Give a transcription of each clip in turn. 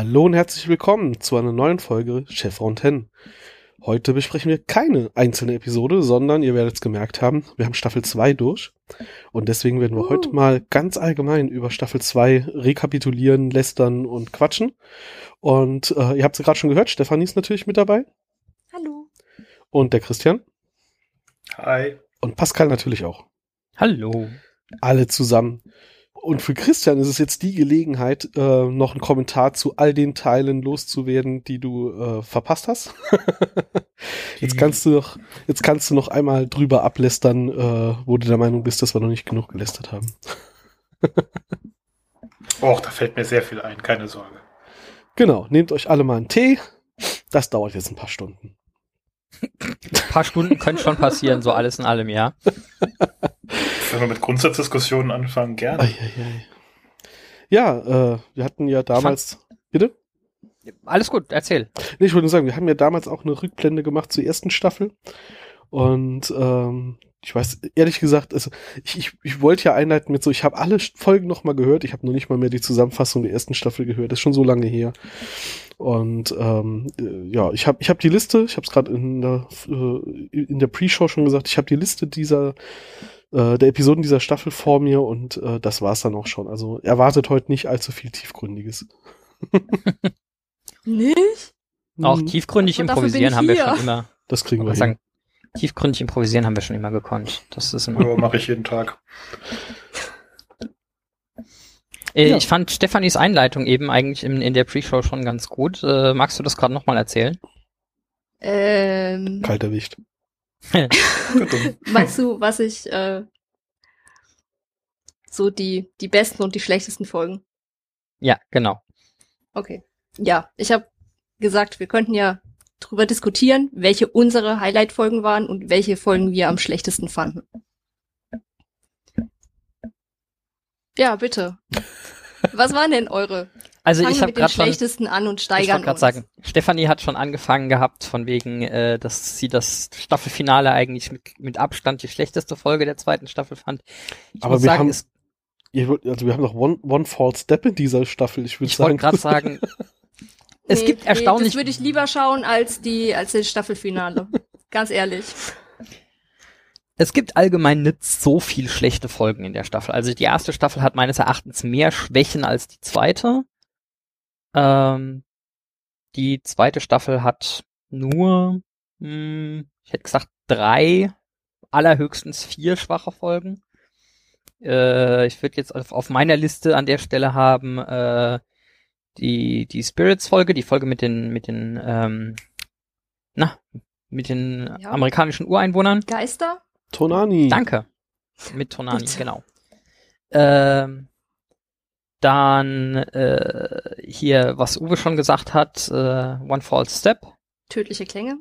Hallo und herzlich willkommen zu einer neuen Folge Chef Fontaine. Heute besprechen wir keine einzelne Episode, sondern ihr werdet es gemerkt haben, wir haben Staffel 2 durch. Und deswegen werden wir uh. heute mal ganz allgemein über Staffel 2 rekapitulieren, lästern und quatschen. Und äh, ihr habt es gerade schon gehört, Stefanie ist natürlich mit dabei. Hallo. Und der Christian. Hi. Und Pascal natürlich auch. Hallo. Alle zusammen. Und für Christian ist es jetzt die Gelegenheit, äh, noch einen Kommentar zu all den Teilen loszuwerden, die du äh, verpasst hast. jetzt kannst du noch, jetzt kannst du noch einmal drüber ablästern, äh, wo du der Meinung bist, dass wir noch nicht genug gelästert haben. Och, da fällt mir sehr viel ein, keine Sorge. Genau, nehmt euch alle mal einen Tee. Das dauert jetzt ein paar Stunden. Ein paar Stunden können schon passieren, so alles in allem, ja. Wenn wir mit Grundsatzdiskussionen anfangen, gerne. Eieiei. Ja, äh, wir hatten ja damals. Fand, bitte? Alles gut, erzähl. Nee, ich wollte nur sagen, wir haben ja damals auch eine Rückblende gemacht zur ersten Staffel. Und ähm, ich weiß, ehrlich gesagt, also ich, ich, ich wollte ja einleiten mit so, ich habe alle Folgen nochmal gehört, ich habe noch nicht mal mehr die Zusammenfassung der ersten Staffel gehört, das ist schon so lange her. Und ähm, äh, ja, ich habe ich hab die Liste, ich habe es gerade in der, äh, in der Pre-Show schon gesagt, ich habe die Liste dieser äh, der Episoden dieser Staffel vor mir und äh, das war's dann auch schon. Also erwartet heute nicht allzu viel Tiefgründiges. nicht? Auch tiefgründig improvisieren haben wir schon immer. Das kriegen wir sagen, Tiefgründig improvisieren haben wir schon immer gekonnt. Das ist immer. Ja, mache ich jeden Tag. Äh, ja. Ich fand Stefanis Einleitung eben eigentlich in, in der Pre-Show schon ganz gut. Äh, magst du das gerade nochmal erzählen? Ähm, Kalter Wicht. Meinst du, was ich äh, so die die besten und die schlechtesten Folgen? Ja, genau. Okay. Ja, ich habe gesagt, wir könnten ja drüber diskutieren, welche unsere Highlight-Folgen waren und welche Folgen wir am schlechtesten fanden. Ja, bitte. Was waren denn eure? Also Fangen ich habe gerade schlechtesten an und steigern Ich wollte sagen, Stefanie hat schon angefangen gehabt von wegen, äh, dass sie das Staffelfinale eigentlich mit, mit Abstand die schlechteste Folge der zweiten Staffel fand. Ich Aber wir sagen, haben, es, also wir haben noch One, One False Step in dieser Staffel. Ich würde sagen. Ich wollte gerade sagen, es nee, gibt erstaunlich. Nee, das würde ich lieber schauen als die als das Staffelfinale. Ganz ehrlich. Es gibt allgemein nicht so viel schlechte Folgen in der Staffel. Also die erste Staffel hat meines Erachtens mehr Schwächen als die zweite. Ähm, die zweite Staffel hat nur, hm, ich hätte gesagt, drei, allerhöchstens vier schwache Folgen. Äh, ich würde jetzt auf, auf, meiner Liste an der Stelle haben äh, die, die Spirits-Folge, die Folge mit den, mit den, ähm, na, mit den ja. amerikanischen Ureinwohnern. Geister? Tonani. Danke. Mit Tonani, genau. Ähm, dann äh, hier, was Uwe schon gesagt hat, äh, One False Step. Tödliche Klänge.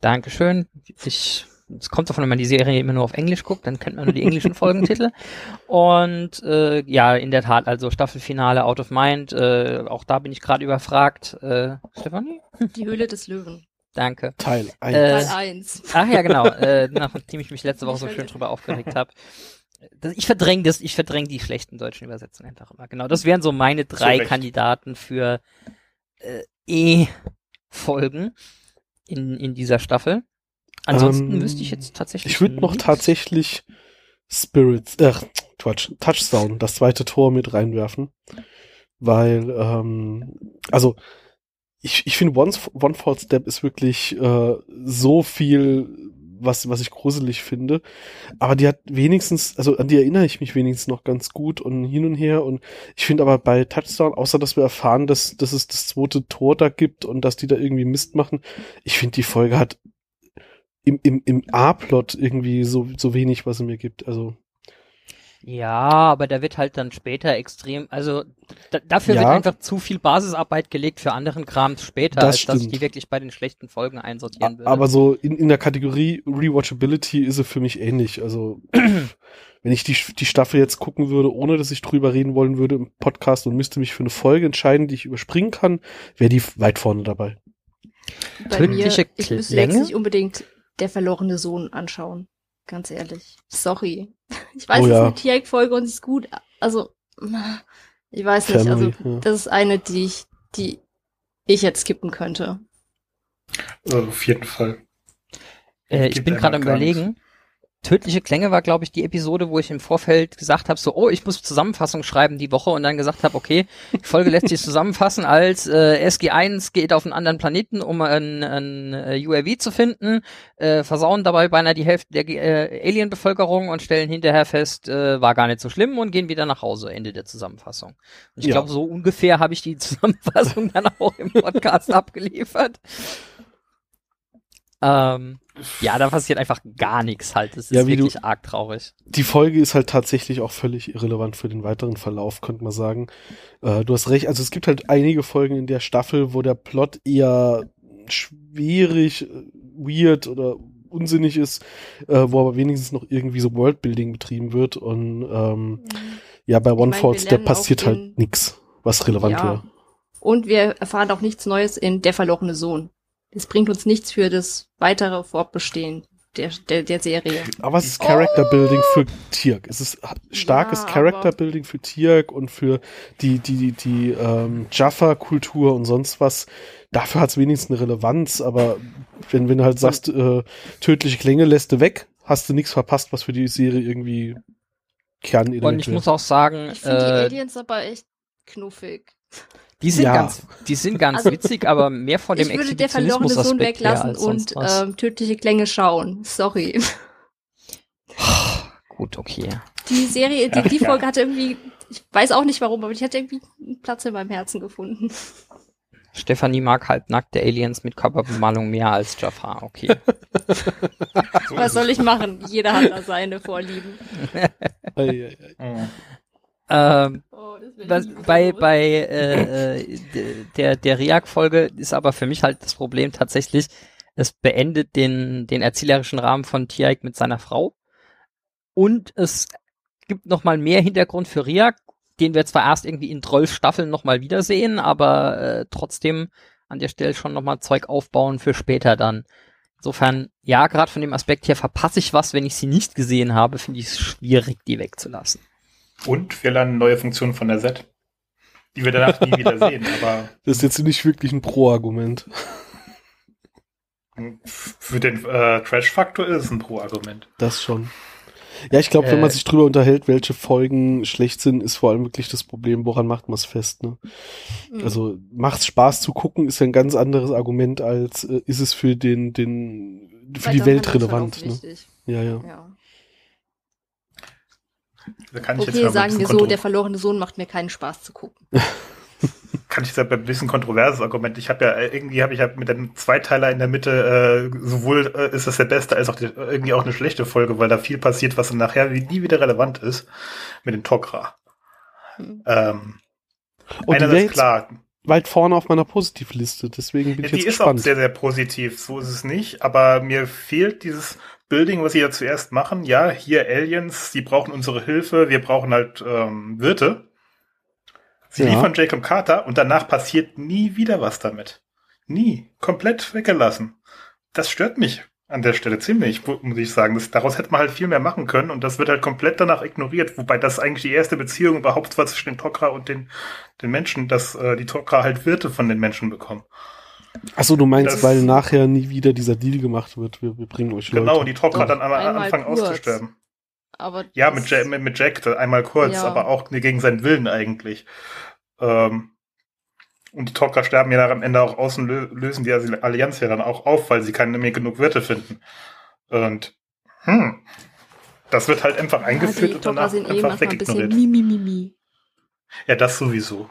Dankeschön. Ich es kommt davon, wenn man die Serie immer nur auf Englisch guckt, dann kennt man nur die englischen Folgentitel. Und äh, ja, in der Tat, also Staffelfinale Out of Mind, äh, auch da bin ich gerade überfragt. Äh, Stefanie? Die Höhle des Löwen. Danke. Teil 1. Äh, Teil 1. Ach ja, genau, äh, nachdem ich mich letzte Woche so schön drüber aufgeregt habe. Ich verdränge das, ich verdränge die schlechten deutschen Übersetzungen einfach immer. Genau, das wären so meine drei so Kandidaten für äh, E-Folgen in, in dieser Staffel. Ansonsten ähm, wüsste ich jetzt tatsächlich. Ich würde noch tatsächlich Spirits, äh, Quatsch, Touchdown, das zweite Tor mit reinwerfen. Weil, ähm, also ich, ich finde One, One False Step ist wirklich äh, so viel, was, was ich gruselig finde. Aber die hat wenigstens, also an die erinnere ich mich wenigstens noch ganz gut und hin und her. Und ich finde aber bei Touchdown, außer dass wir erfahren, dass, dass es das zweite Tor da gibt und dass die da irgendwie Mist machen, ich finde die Folge hat im, im, im A-Plot irgendwie so, so wenig, was er mir gibt. Also. Ja, aber da wird halt dann später extrem, also da, dafür ja, wird einfach zu viel Basisarbeit gelegt für anderen Kram später, das als stimmt. dass ich die wirklich bei den schlechten Folgen einsortieren würde. Aber so in, in der Kategorie Rewatchability ist es für mich ähnlich. Also wenn ich die, die Staffel jetzt gucken würde, ohne dass ich drüber reden wollen würde im Podcast und müsste mich für eine Folge entscheiden, die ich überspringen kann, wäre die weit vorne dabei. Bei mir, ich müsste jetzt nicht unbedingt der verlorene Sohn anschauen. Ganz ehrlich. Sorry. Ich weiß, oh, es ist eine Tiereck-Folge und sie ist gut. Also, ich weiß nicht. Family, also, ja. das ist eine, die ich, die ich jetzt skippen könnte. Also auf jeden Fall. Äh, ich bin gerade am überlegen. Tödliche Klänge war, glaube ich, die Episode, wo ich im Vorfeld gesagt habe, so, oh, ich muss Zusammenfassung schreiben die Woche und dann gesagt habe, okay, die Folge lässt sich zusammenfassen als äh, SG1 geht auf einen anderen Planeten, um ein, ein äh, UAV zu finden, äh, versauen dabei beinahe die Hälfte der äh, Alien-Bevölkerung und stellen hinterher fest, äh, war gar nicht so schlimm und gehen wieder nach Hause. Ende der Zusammenfassung. Und ich Ja. glaube, so ungefähr habe ich die Zusammenfassung dann auch im Podcast abgeliefert. Ähm, ja, da passiert einfach gar nichts halt. Das ist Ja, wie du- wirklich arg traurig. Die Folge ist halt tatsächlich auch völlig irrelevant für den weiteren Verlauf, könnte man sagen. Äh, du hast recht, also es gibt halt einige Folgen in der Staffel, wo der Plot eher schwierig, äh, weird oder unsinnig ist, äh, wo aber wenigstens noch irgendwie so Worldbuilding betrieben wird und ähm, ja, bei One Falls auch passiert halt nix, was relevant Ja. wäre. Und wir erfahren auch nichts Neues in Der verlorene Sohn. Das bringt uns nichts für das weitere Fortbestehen der, der, der Serie. Aber es ist Character Building für Tirk. Es ist starkes Ja, Character Building für Tirk und für die, die, die, die ähm, Jaffa-Kultur und sonst was. Dafür hat es wenigstens eine Relevanz, aber wenn, wenn du halt sagst, äh, tödliche Klänge lässt du weg, hast du nichts verpasst, was für die Serie irgendwie Kernelement Und ich wäre. muss auch sagen, Ich finde die äh, Aliens aber echt knuffig. Die sind Ja. ganz, die sind ganz Also, witzig, aber mehr von dem ich würde der verlorene Sohn weglassen und ähm, tödliche Klänge schauen. Sorry. Gut, okay. Die Serie, die, Ja, die ja. Folge hatte irgendwie, ich weiß auch nicht warum, aber die hat irgendwie einen Platz in meinem Herzen gefunden. Stefanie mag halbnackte Aliens mit Körperbemalung mehr als Jafar, okay. Was soll ich machen? Jeder hat da seine Vorlieben. ähm, Oh, das bei bei äh, äh, der der Riak-Folge ist aber für mich halt das Problem tatsächlich, es beendet den den erzählerischen Rahmen von Tiaik mit seiner Frau und es gibt noch mal mehr Hintergrund für Riak, den wir zwar erst irgendwie in 12 Staffeln noch mal wiedersehen, aber äh, trotzdem an der Stelle schon noch mal Zeug aufbauen für später dann. Insofern, ja, gerade von dem Aspekt her verpasse ich was, wenn ich sie nicht gesehen habe, finde ich es schwierig, die wegzulassen. Und wir lernen neue Funktionen von der Set, die wir danach nie wieder sehen. Aber Das ist jetzt nicht wirklich ein Pro-Argument. für den äh, Trash-Faktor ist es ein Pro-Argument. Das schon. Ja, ich glaube, wenn Äh, man sich drüber unterhält, welche Folgen schlecht sind, ist vor allem wirklich das Problem, woran macht man es fest, ne? Hm. Also macht's Spaß zu gucken, ist ja ein ganz anderes Argument als äh, ist es für den den für die Weiter Welt Handlungsverlauf relevant, ne? Ja, ja. Ja. Da kann ich jetzt Okay, sagen wir so, der verlorene Sohn macht mir keinen Spaß zu gucken. kann ich sagen, ein bisschen kontroverses Argument. Ich habe ja äh, irgendwie habe ich ja mit dem Zweiteiler in der Mitte äh, sowohl äh, ist das der beste als auch die, irgendwie auch eine schlechte Folge, weil da viel passiert, was dann nachher nie wieder relevant ist mit dem Tok'ra. Hm. Ähm, Und die wäre einerseits klar, weit vorne auf meiner Positivliste, deswegen bin Ja, ich die jetzt ist auch gespannt. sehr, sehr positiv. So ist es nicht. Aber mir fehlt dieses Building, was sie ja zuerst machen. Ja, hier Aliens, die brauchen unsere Hilfe. Wir brauchen halt ähm, Wirte. Sie Ja. liefern Jacob Carter und danach passiert nie wieder was damit. Nie. Komplett weggelassen. Das stört mich an der Stelle ziemlich, mu- muss ich sagen. Das, daraus hätte man halt viel mehr machen können und das wird halt komplett danach ignoriert. Wobei das eigentlich die erste Beziehung überhaupt war zwischen dem Tok'ra und den, den Menschen, dass äh, die Tok'ra halt Wirte von den Menschen bekommen. Achso, du meinst, Das- weil nachher nie wieder dieser Deal gemacht wird, wir, wir bringen euch Leute. Genau, und die Tok'ra Doch, dann am einmal Anfang kurz. auszusterben. Aber Ja, mit Jack, mit, mit Jack einmal kurz, Ja. aber auch gegen seinen Willen eigentlich. Ähm, und die Tok'ra sterben ja dann am Ende auch außen, lö lösen die Allianz ja dann auch auf, weil sie keine mehr genug Wirte finden. Und hm, das wird halt einfach eingeführt die und danach sind eh einfach ein bisschen wegignoriert. mi, mi, mi, mi. Ja, das sowieso.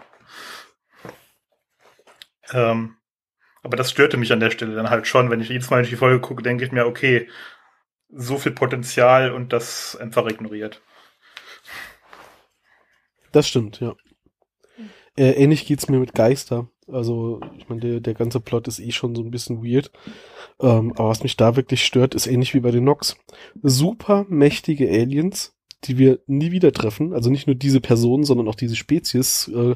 Ähm, aber das störte mich an der Stelle dann halt schon. Wenn ich jedes Mal ich die Folge gucke, denke ich mir, okay, so viel Potenzial und das einfach ignoriert. Das stimmt, ja. Äh, ähnlich geht's mir mit Geister. Also, ich meine, der, der ganze Plot ist eh schon so ein bisschen weird. Ähm, aber was mich da wirklich stört, ist ähnlich wie bei den Nox. Super mächtige Aliens, die wir nie wieder treffen. Also nicht nur diese Person, sondern auch diese Spezies. Äh,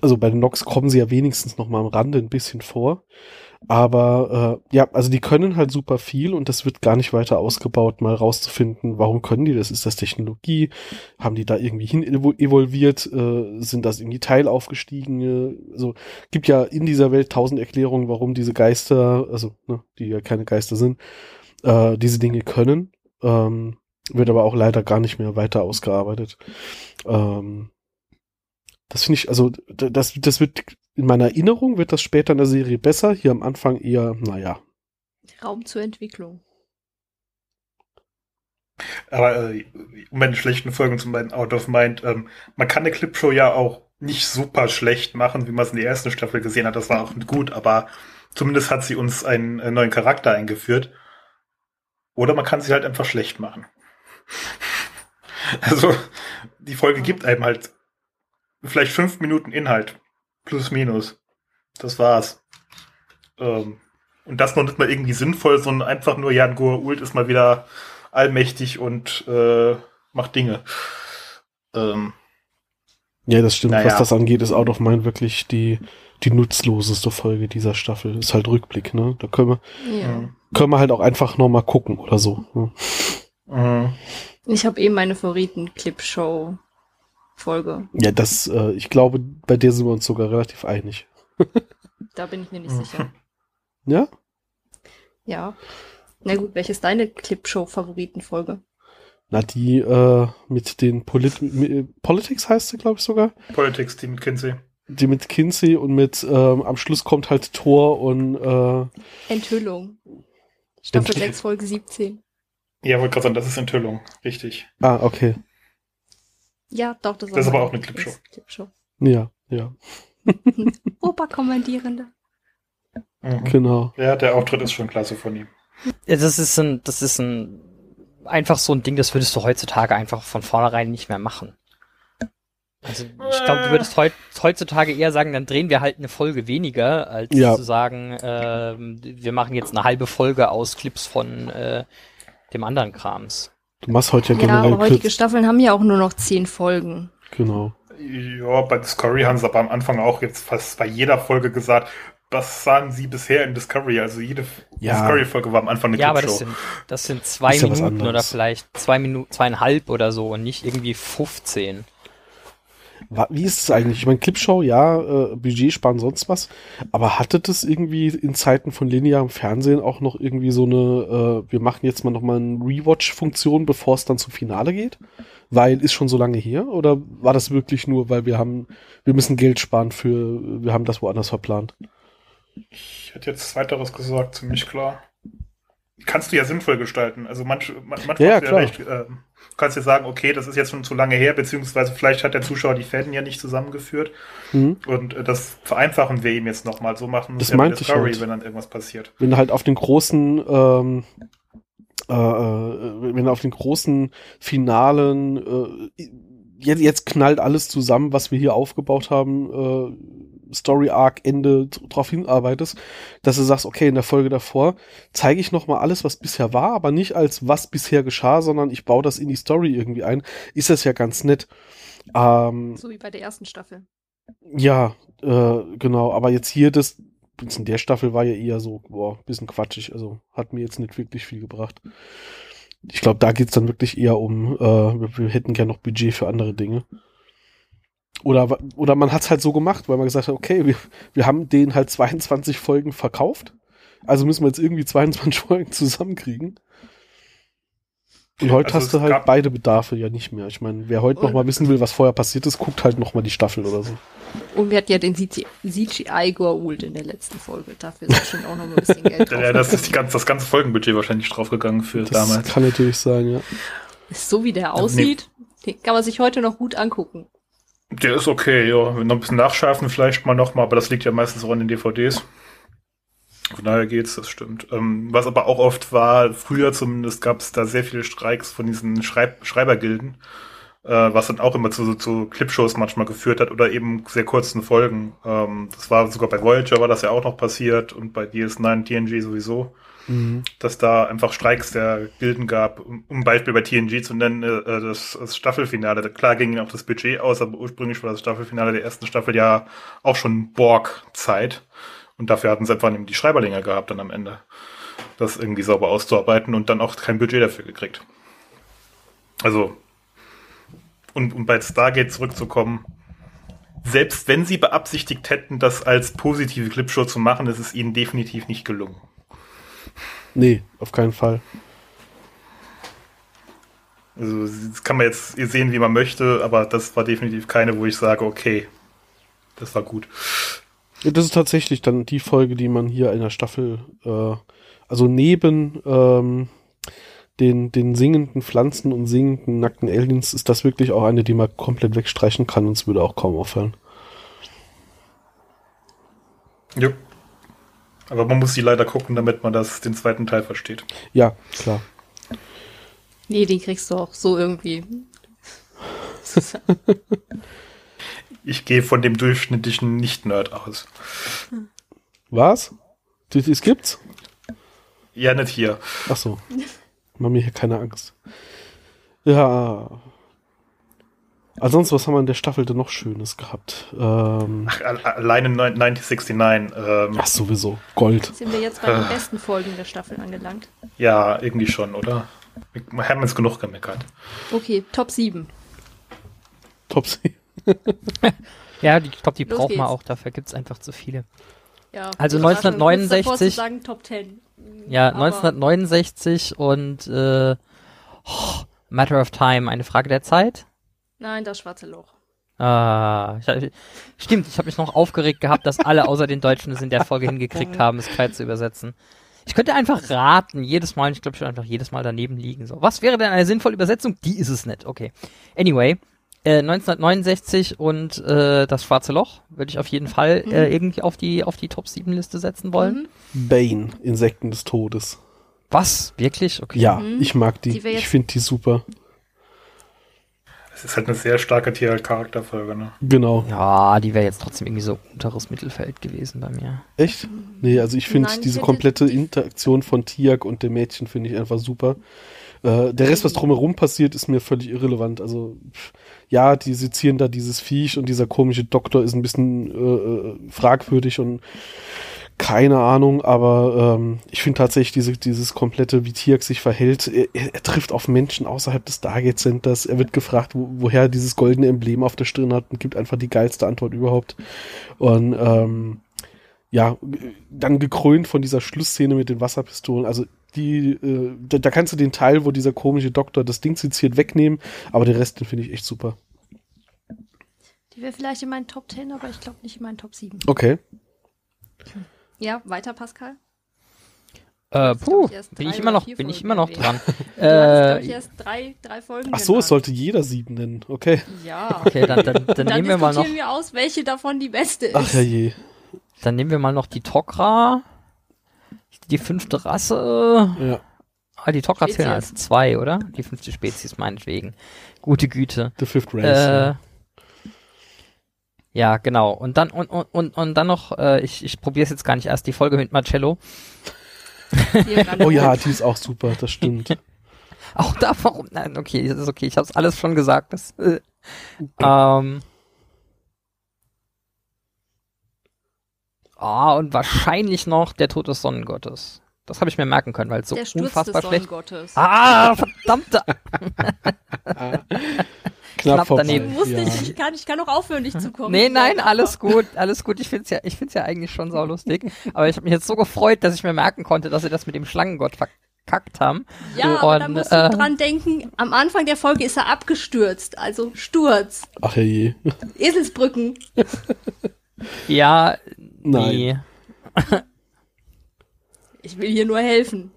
also bei den Nox kommen sie ja wenigstens noch mal am Rande ein bisschen vor. Aber äh, ja, also die können halt super viel und das wird gar nicht weiter ausgebaut, mal rauszufinden, warum können die das? Ist das Technologie? Haben die da irgendwie hin evolviert? Äh, sind das irgendwie Teilaufgestiegene? Also gibt ja in dieser Welt tausend Erklärungen, warum diese Geister, also ne, die ja keine Geister sind, äh, diese Dinge können. Ähm, wird aber auch leider gar nicht mehr weiter ausgearbeitet. Ähm, das finde ich, also das, das wird in meiner Erinnerung wird das später in der Serie besser. Hier am Anfang eher, naja. Raum zur Entwicklung. Aber äh, um meine schlechten Folgen zu meinen Out of Mind, ähm, man kann eine Clipshow ja auch nicht super schlecht machen, wie man es in der ersten Staffel gesehen hat. Das war auch gut, aber zumindest hat sie uns einen, einen neuen Charakter eingeführt. Oder man kann sie halt einfach schlecht machen. Also, die Folge gibt einem halt vielleicht fünf Minuten Inhalt. Plus, minus. Das war's. Ähm, und das noch nicht mal irgendwie sinnvoll, sondern einfach nur Jan Ult ist mal wieder allmächtig und äh, macht Dinge. Ähm, ja, das stimmt. Naja. Was das angeht, ist Out of Mind wirklich die, die nutzloseste Folge dieser Staffel. Ist halt Rückblick, ne? Da können wir, ja. können wir halt auch einfach nochmal gucken oder so. Ne? Mhm. Ich habe eben meine Favoriten-Clip-Show Folge. Ja, das, äh, ich glaube, bei der sind wir uns sogar relativ einig. da bin ich mir nicht sicher. Ja? Ja. Na gut, welche ist deine Clipshow-Favoritenfolge? Na, die äh, mit den Polit mit, Politics heißt sie, glaube ich sogar. Politics, die mit Kinsey. Die mit Kinsey und mit ähm, am Schluss kommt halt Thor und äh, Enthüllung. Staffel Enthüll 6, Folge 17. Ja, wollte gerade sagen, das ist Enthüllung. Richtig. Ah, okay. Ja, doch, das, das ist aber auch eine Clipshow. Clipshow. Ja, ja. Oberkommandierende. Mhm. Genau. Ja, der Auftritt ist schon klasse von ihm. Ja, das ist ein, das ist ein, einfach so ein Ding, das würdest du heutzutage einfach von vornherein nicht mehr machen. Also ich glaube, du würdest heut, heutzutage eher sagen, dann drehen wir halt eine Folge weniger, als ja. zu sagen, äh, wir machen jetzt eine halbe Folge aus Clips von äh, dem anderen Krams. Du machst heute ja generell. Ja, aber heutige Staffeln haben ja auch nur noch zehn Folgen. Genau. Ja, bei Discovery haben sie aber am Anfang auch jetzt fast bei jeder Folge gesagt, was sahen sie bisher in Discovery? Also jede ja. Discovery-Folge war am Anfang eine Ja, aber das sind, das sind zwei ja Minuten oder vielleicht zwei Minuten, zweieinhalb oder so und nicht irgendwie 15. Wie ist es eigentlich? Ich meine, Clipshow, ja, äh, Budget sparen, sonst was. Aber hatte das irgendwie in Zeiten von linearem Fernsehen auch noch irgendwie so eine, äh, wir machen jetzt mal nochmal eine Rewatch-Funktion, bevor es dann zum Finale geht? Weil ist schon so lange her? Oder war das wirklich nur, weil wir haben, wir müssen Geld sparen für, wir haben das woanders verplant? Ich hätte jetzt zweiteres gesagt, ziemlich klar. Kannst du ja sinnvoll gestalten. Also manch, manchmal ja, ja, recht, äh, Du kannst jetzt sagen, okay, das ist jetzt schon zu lange her, beziehungsweise vielleicht hat der Zuschauer die Fäden ja nicht zusammengeführt. Mhm. Und äh, das vereinfachen wir ihm jetzt nochmal. So machen das ja meinte Discovery, halt. wenn dann irgendwas passiert. Wenn halt auf den großen, ähm, äh, äh, wenn auf den großen Finalen äh, jetzt, jetzt knallt alles zusammen, was wir hier aufgebaut haben, äh, Story Arc Ende darauf hinarbeitest, dass du sagst, okay, in der Folge davor zeige ich noch mal alles, was bisher war, aber nicht als was bisher geschah, sondern ich baue das in die Story irgendwie ein, ist das ja ganz nett. Ähm, so wie bei der ersten Staffel. Ja, äh, genau, aber jetzt hier das in der Staffel war ja eher so, boah, bisschen quatschig, also hat mir jetzt nicht wirklich viel gebracht. Ich glaube, da geht's dann wirklich eher um, äh, wir, wir hätten gerne noch Budget für andere Dinge. Oder, oder man hat es halt so gemacht, weil man gesagt hat, okay, wir, wir haben den halt 22 Folgen verkauft. Also müssen wir jetzt irgendwie 22 Folgen zusammenkriegen. Und heute also hast du halt beide Bedarfe ja nicht mehr. Ich meine, wer heute noch mal wissen will, was vorher passiert ist, guckt halt noch mal die Staffel oder so. Und wir hatten ja den CGI Goa'uld in der letzten Folge. Dafür ist bestimmt auch noch mal ein bisschen Geld ja, das ist die ganze, das ganze Folgenbudget wahrscheinlich draufgegangen für das damals. Das kann natürlich sein, ja. So wie der aussieht, den kann man sich heute noch gut angucken. Der ist okay, ja. Noch ein bisschen nachschärfen vielleicht mal nochmal, aber das liegt ja meistens auch an den DVDs. Von daher geht's, das stimmt. Ähm, was aber auch oft war, früher zumindest gab es da sehr viele Streiks von diesen Schreib Schreibergilden, äh, was dann auch immer zu, zu Clipshows manchmal geführt hat oder eben sehr kurzen Folgen. Ähm, das war sogar bei Voyager war das ja auch noch passiert und bei DS9 TNG sowieso. Mhm. dass da einfach Streiks der Gilden gab, um um Beispiel bei TNG zu nennen, äh, das, das Staffelfinale. Klar ging ihnen auch das Budget aus, aber ursprünglich war das Staffelfinale der ersten Staffel ja auch schon Borg-Zeit. Und dafür hatten sie einfach eben die Schreiber länger gehabt dann am Ende, das irgendwie sauber auszuarbeiten und dann auch kein Budget dafür gekriegt. Also, und um bei Stargate zurückzukommen, selbst wenn sie beabsichtigt hätten, das als positive Clipshow zu machen, ist es ihnen definitiv nicht gelungen. Nee, auf keinen Fall. Also das kann man jetzt sehen, wie man möchte, aber das war definitiv keine, wo ich sage, okay, das war gut. Das ist tatsächlich dann die Folge, die man hier in der Staffel, äh, also neben ähm, den, den singenden Pflanzen und singenden nackten Aliens, ist das wirklich auch eine, die man komplett wegstreichen kann und es würde auch kaum auffallen. Jo. Aber man muss sie leider gucken, damit man das den zweiten Teil versteht. Ja, klar. Nee, den kriegst du auch so irgendwie. Ich gehe von dem durchschnittlichen Nicht-Nerd aus. Was? Das, das gibt's? Ja, nicht hier. Ach so. Mach mir hier keine Angst. Ja. Ansonsten, was haben wir in der Staffel denn noch Schönes gehabt? Ähm, Ach, al- alleine 1969. Ähm, ach, sowieso. Gold. Sind wir jetzt bei den Ah. besten Folgen der Staffel angelangt? ja, irgendwie schon, oder? Wir haben jetzt genug gemeckert. Okay, Top 7. Top Ja, die, ich glaube, die Los braucht man geht's. auch, dafür gibt's einfach zu viele. Ja, Also ich war schon kurz davor 1969 zu sagen Top 10. Ja, Aber 1969 und äh, oh, Matter of Time, eine Frage der Zeit. Nein, das schwarze Loch. Ah, ich, stimmt, ich habe mich noch aufgeregt gehabt, dass alle außer den Deutschen es in der Folge hingekriegt haben, es klar zu übersetzen. Ich könnte einfach raten, jedes Mal, ich glaube, ich würde einfach jedes Mal daneben liegen. So, was wäre denn eine sinnvolle Übersetzung? Die ist es nicht. Okay. Anyway, äh, 1969 und äh, das Schwarze Loch würde ich auf jeden Fall äh, irgendwie auf die auf die Top 7 Liste setzen wollen. Mhm. Bane, Insekten des Todes. Was? Wirklich? Okay. Ja, Mhm. ich mag die. Die ich finde die super. Es ist halt eine sehr starke Tier-Charakterfolge, ne? Genau. Ja, die wäre jetzt trotzdem irgendwie so unteres Mittelfeld gewesen bei mir. Echt? Nee, also ich finde diese komplette Interaktion von Tiak und dem Mädchen finde ich einfach super. Äh, der Rest, was drumherum passiert, ist mir völlig irrelevant. Also ja, die sezieren da dieses Viech und dieser komische Doktor ist ein bisschen äh, äh, fragwürdig und keine Ahnung, aber ähm, ich finde tatsächlich diese, dieses komplette, wie Tiak sich verhält, er, er, trifft auf Menschen außerhalb des Stargate Centers. Er wird gefragt, wo, woher er dieses goldene Emblem auf der Stirn hat und gibt einfach die geilste Antwort überhaupt. Und ähm, ja, dann gekrönt von dieser Schlussszene mit den Wasserpistolen. Also die, äh, da, da kannst du den Teil, wo dieser komische Doktor das Ding seziert, wegnehmen, aber den Rest, den finde ich echt super. Die wäre vielleicht in meinen Top 10, aber ich glaube nicht in meinen Top 7. Okay. Ja, weiter, Pascal? Äh, puh, ich, bin ich immer noch, bin ich immer noch dran. Du hast, glaub ich, äh, erst drei, drei Folgen Ach so, genannt. es sollte jeder sieben nennen. Okay. Ja. okay, dann, dann, dann, Dann nehmen wir mal noch, diskutieren wir aus, welche davon die beste ist. Ach ja je. dann nehmen wir mal noch die Tok'ra, die fünfte Rasse. Ja. Ah, die Tok'ra zählen als zwei, oder? Die fünfte Spezies meinetwegen. Gute Güte. The Fifth Race. Äh, ja, genau. Und dann und und und, und dann noch, äh, ich ich probiere es jetzt gar nicht erst die Folge mit Marcello. Oh ja, die ist auch super, das stimmt. Auch da, warum? Nein, okay, das ist okay. Ich habe es alles schon gesagt. Das, äh, ähm, Ah, und wahrscheinlich noch der Tod des Sonnengottes. Das habe ich mir merken können, weil es so Der Sturz des unfassbar schlecht. Sonnengottes. Ah, verdammte! Knapp, Knapp daneben. Du musst ja. nicht, ich kann, ich kann auch aufhören, nicht zu kommen. Nee, nein, alles gut, alles gut. Ich find's ja, ich find's ja eigentlich schon saulustig. Aber ich habe mich jetzt so gefreut, dass ich mir merken konnte, dass sie das mit dem Schlangengott verkackt haben. Ja, aber da Und, musst äh, du dran denken, am Anfang der Folge ist er abgestürzt. Also Sturz. Ach ja je. Eselsbrücken. Ja, Nein. nee. Ich will hier nur helfen.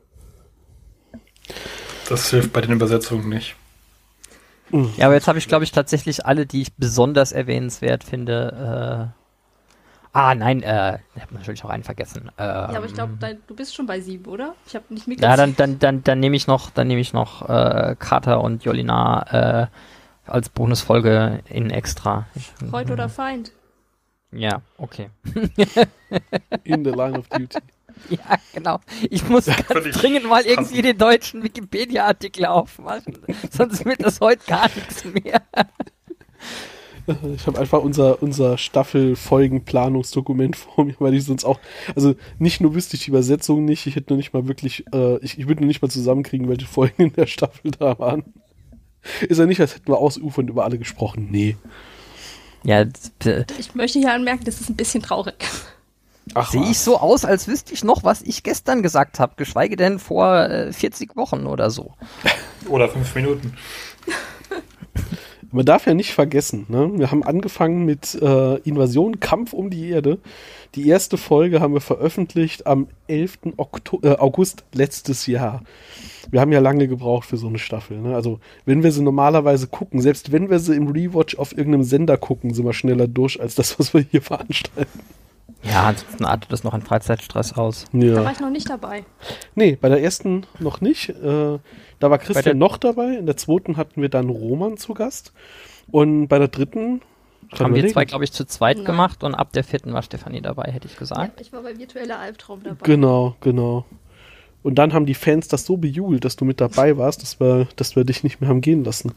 Das hilft bei den Übersetzungen nicht. Ja, aber jetzt habe ich, glaube ich, tatsächlich alle, die ich besonders erwähnenswert finde. Äh, ah, nein, äh, ich habe natürlich auch einen vergessen. Ähm, Ja, aber ich glaube, du bist schon bei sieben, oder? Ich habe nicht Ja, mitgezählt. dann, dann, dann, dann nehme ich noch, dann nehme ich noch äh, Carter und Jolina äh, als Bonusfolge in extra. Freund oder Feind? Ja, okay. In the line of duty. Ja, genau. Ich muss ganz völlig dringend mal irgendwie den deutschen Wikipedia-Artikel aufmachen. Sonst wird das heute gar nichts mehr. Ich habe einfach unser, unser Staffelfolgenplanungsdokument vor mir, weil ich sonst auch, also nicht nur wüsste ich die Übersetzung nicht, ich hätte noch nicht mal wirklich, äh, ich, ich würde noch nicht mal zusammenkriegen, welche Folgen in der Staffel da waren. Ist ja nicht, als hätten wir ausufernd über alle gesprochen. Nee. Ja, Ich möchte hier anmerken, das ist ein bisschen traurig. Ach, sehe was. ich so aus, als wüsste ich noch, was ich gestern gesagt habe, geschweige denn vor äh, 40 Wochen oder so. Oder fünf Minuten. Man darf ja nicht vergessen, ne? wir haben angefangen mit äh, Invasion, Kampf um die Erde. Die erste Folge haben wir veröffentlicht am 11. Okto äh, August letztes Jahr. Wir haben ja lange gebraucht für so eine Staffel. Ne? Also wenn wir sie normalerweise gucken, selbst wenn wir sie im Rewatch auf irgendeinem Sender gucken, sind wir schneller durch als das, was wir hier veranstalten. Ja, ansonsten artet das noch in Freizeitstress aus. Da war Ja. ich noch nicht dabei. Nee, bei der ersten noch nicht. Äh, da war Christian noch dabei. In der zweiten hatten wir dann Roman zu Gast. Und bei der dritten Haben wir zwei, glaube ich, zu zweit Nein. gemacht und ab der vierten war Stefanie dabei, hätte ich Ja, gesagt. ich war bei virtueller Albtraum dabei. Genau, genau. Und dann haben die Fans das so bejubelt, dass du mit dabei warst, dass wir, dass wir dich nicht mehr haben gehen lassen.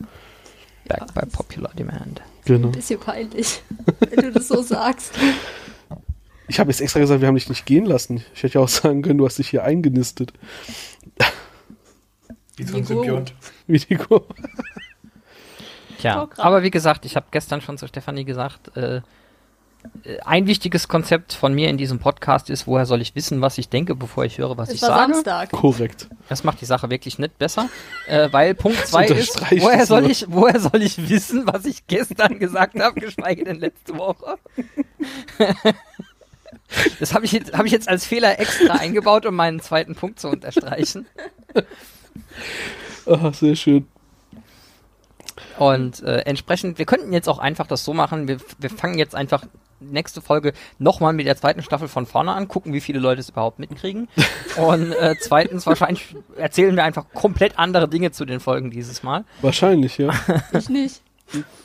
Back by Popular Demand. Genau. Ein bisschen peinlich, wenn du das so sagst. Ich habe jetzt extra gesagt, wir haben dich nicht gehen lassen. Ich hätte ja auch sagen können, du hast dich hier eingenistet. Wie so ein. Symbiont. Wie die Kur- Tja, aber wie gesagt, ich habe gestern schon zu Stefanie gesagt, äh, äh, ein wichtiges Konzept von mir in diesem Podcast ist, woher soll ich wissen, was ich denke, bevor ich höre, was Es ich war sage. Samstag. Korrekt. Das macht die Sache wirklich nicht besser, äh, weil Punkt zwei ist, unterstreicht woher soll nur. ich, woher soll ich wissen, was ich gestern gesagt habe, geschweige denn letzte Woche. Das habe ich, jetzt- hab ich jetzt als Fehler extra eingebaut, um meinen zweiten Punkt zu unterstreichen. Ah, sehr schön. Und äh, entsprechend, wir könnten jetzt auch einfach das so machen, wir, wir fangen jetzt einfach nächste Folge nochmal mit der zweiten Staffel von vorne an, gucken, wie viele Leute es überhaupt mitkriegen. Und äh, zweitens, wahrscheinlich erzählen wir einfach komplett andere Dinge zu den Folgen dieses Mal. Wahrscheinlich, ja. Ich nicht.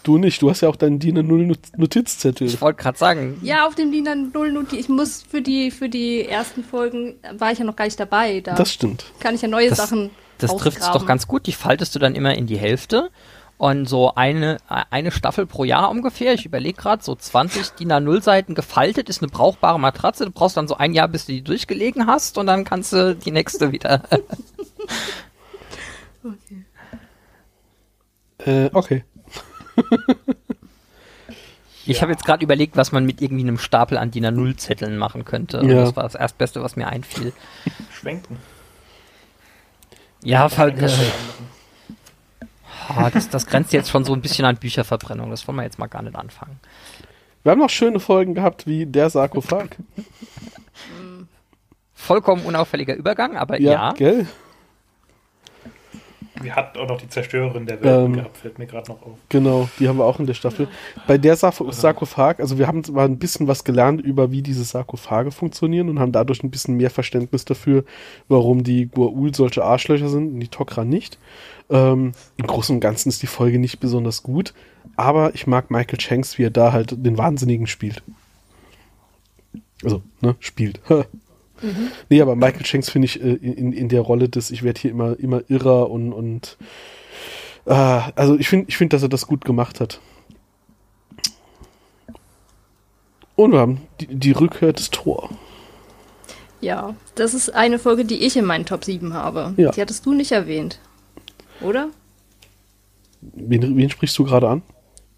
Du nicht. Du hast ja auch deinen DIN A0 Notizzettel. Ich wollte gerade sagen, Ja, auf dem DIN A0 Notiz. Ich muss für die, für die ersten Folgen, war ich ja noch gar nicht dabei. Da Das stimmt. kann ich ja neue Das- Sachen das trifft es doch ganz gut. Die faltest du dann immer in die Hälfte. Und so eine, eine Staffel pro Jahr ungefähr. Ich überlege gerade, so 20 DIN A0 Seiten gefaltet ist eine brauchbare Matratze. Du brauchst dann so ein Jahr, bis du die durchgelegen hast und dann kannst du die nächste wieder. Okay. Äh, okay. Ich habe jetzt gerade überlegt, was man mit irgendwie einem Stapel an DIN A0 Zetteln machen könnte. Und Ja. Das war das Erstbeste, was mir einfiel. Schwenken. Ja, äh, ja ah, das, das grenzt jetzt schon so ein bisschen an Bücherverbrennung. Das wollen wir jetzt mal gar nicht anfangen. Wir haben noch schöne Folgen gehabt, wie der Sarkophag. Vollkommen unauffälliger Übergang, aber ja. gell? Wir hatten auch noch die Zerstörerin der Welt Ähm. gehabt, fällt mir gerade noch auf. Genau, die haben wir auch in der Staffel. Bei der Sarf Sarkophag, also wir haben zwar ein bisschen was gelernt über, wie diese Sarkophage funktionieren und haben dadurch ein bisschen mehr Verständnis dafür, warum die Gua'ul solche Arschlöcher sind und die Tok'ra nicht. Ähm, Im Großen und Ganzen ist die Folge nicht besonders gut, aber ich mag Michael Shanks, wie er da halt den Wahnsinnigen spielt. Also, ne, spielt. Nee, aber Michael Shanks finde ich äh, in, in der Rolle des, ich werde hier immer, immer irrer und, und Ah, also ich finde, ich finde, dass er das gut gemacht hat. Und wir haben die, die Rückkehr des Tor. Ja, das ist eine Folge, die ich in meinen Top 7 habe. Ja. Die hattest du nicht erwähnt. Oder? Wen, wen sprichst du gerade an?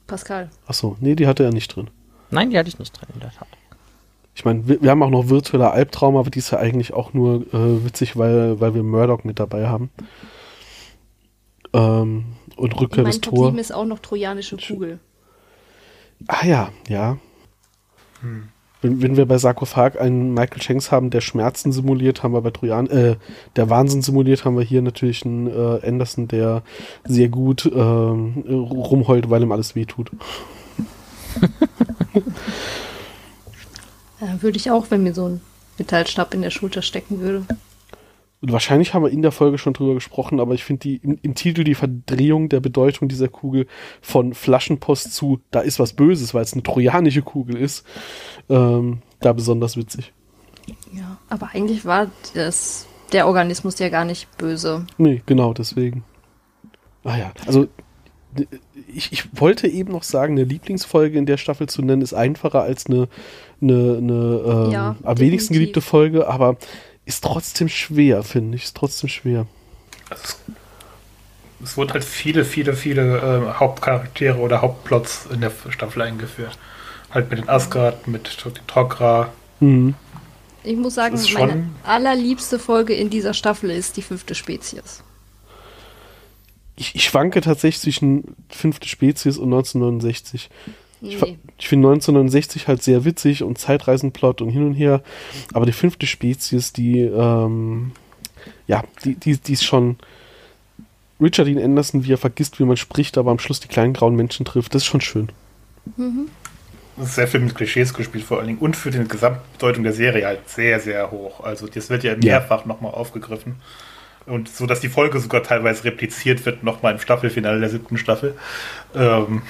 Pascal. Achso, nee, die hatte er nicht drin. Nein, die hatte ich nicht drin, in der Tat. Ich meine, wir, wir haben auch noch virtueller Albtraum, aber die ist ja eigentlich auch nur äh, witzig, weil, weil wir Murdoch mit dabei haben. Ähm, und Rückkehr des mein Tor. 7 ist auch noch trojanische Kugel. Ah ja, ja. Wenn, wenn wir bei Sarkophag einen Michael Shanks haben, der Schmerzen simuliert, haben wir bei Trojan, äh, der Wahnsinn simuliert, haben wir hier natürlich einen äh, Anderson, der sehr gut ähm, rumheult, weil ihm alles wehtut. Ja, würde ich auch, wenn mir so ein Metallstab in der Schulter stecken würde. Und wahrscheinlich haben wir in der Folge schon drüber gesprochen, aber ich finde die im, im Titel die Verdrehung der Bedeutung dieser Kugel von Flaschenpost zu da ist was Böses, weil es eine trojanische Kugel ist, ähm, da besonders witzig. Ja, aber eigentlich war das, der Organismus ja gar nicht böse. Nee, genau, deswegen. Ah ja, also ich, ich wollte eben noch sagen, eine Lieblingsfolge in der Staffel zu nennen, ist einfacher als eine, eine, eine ähm, Ja, am wenigsten geliebte Folge, aber ist trotzdem schwer, finde ich. Ist trotzdem schwer. Also es, es wurden halt viele, viele, viele äh, Hauptcharaktere oder Hauptplots in der Staffel eingeführt. Halt mit den Asgard, mit den Tok'ra. Mhm. Ich muss sagen, meine allerliebste Folge in dieser Staffel ist die fünfte Spezies. Ich, ich schwanke tatsächlich zwischen fünfte Spezies und 1969. Ich, fa- Nee. ich finde 1969 halt sehr witzig und Zeitreisenplot und hin und her, aber die fünfte Spezies, die, ähm, ja, die, die, die ist schon. Richard Dean Anderson, wie er vergisst, wie man spricht, aber am Schluss die kleinen grauen Menschen trifft, das ist schon schön. Das ist sehr viel mit Klischees gespielt vor allen Dingen und für die Gesamtbedeutung der Serie halt sehr, sehr hoch. Also das wird ja mehrfach nochmal aufgegriffen. Und so, dass die Folge sogar teilweise repliziert wird, nochmal im Staffelfinale der siebten Staffel. Ähm,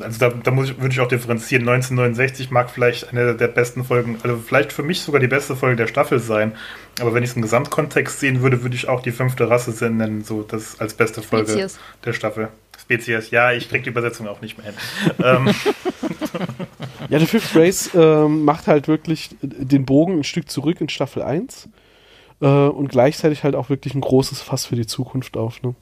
also da, da muss ich, würde ich auch differenzieren. 1969 mag vielleicht eine der besten Folgen, also vielleicht für mich sogar die beste Folge der Staffel sein. Aber wenn ich es im Gesamtkontext sehen würde, würde ich auch die fünfte Rasse nennen, so das als beste Folge Spezies. der Staffel. Spezies, ja, ich krieg die Übersetzung auch nicht mehr hin. ähm, Ja, der Fifth Race ähm, macht halt wirklich den Bogen ein Stück zurück in Staffel 1 äh, und gleichzeitig halt auch wirklich ein großes Fass für die Zukunft auf. Ne?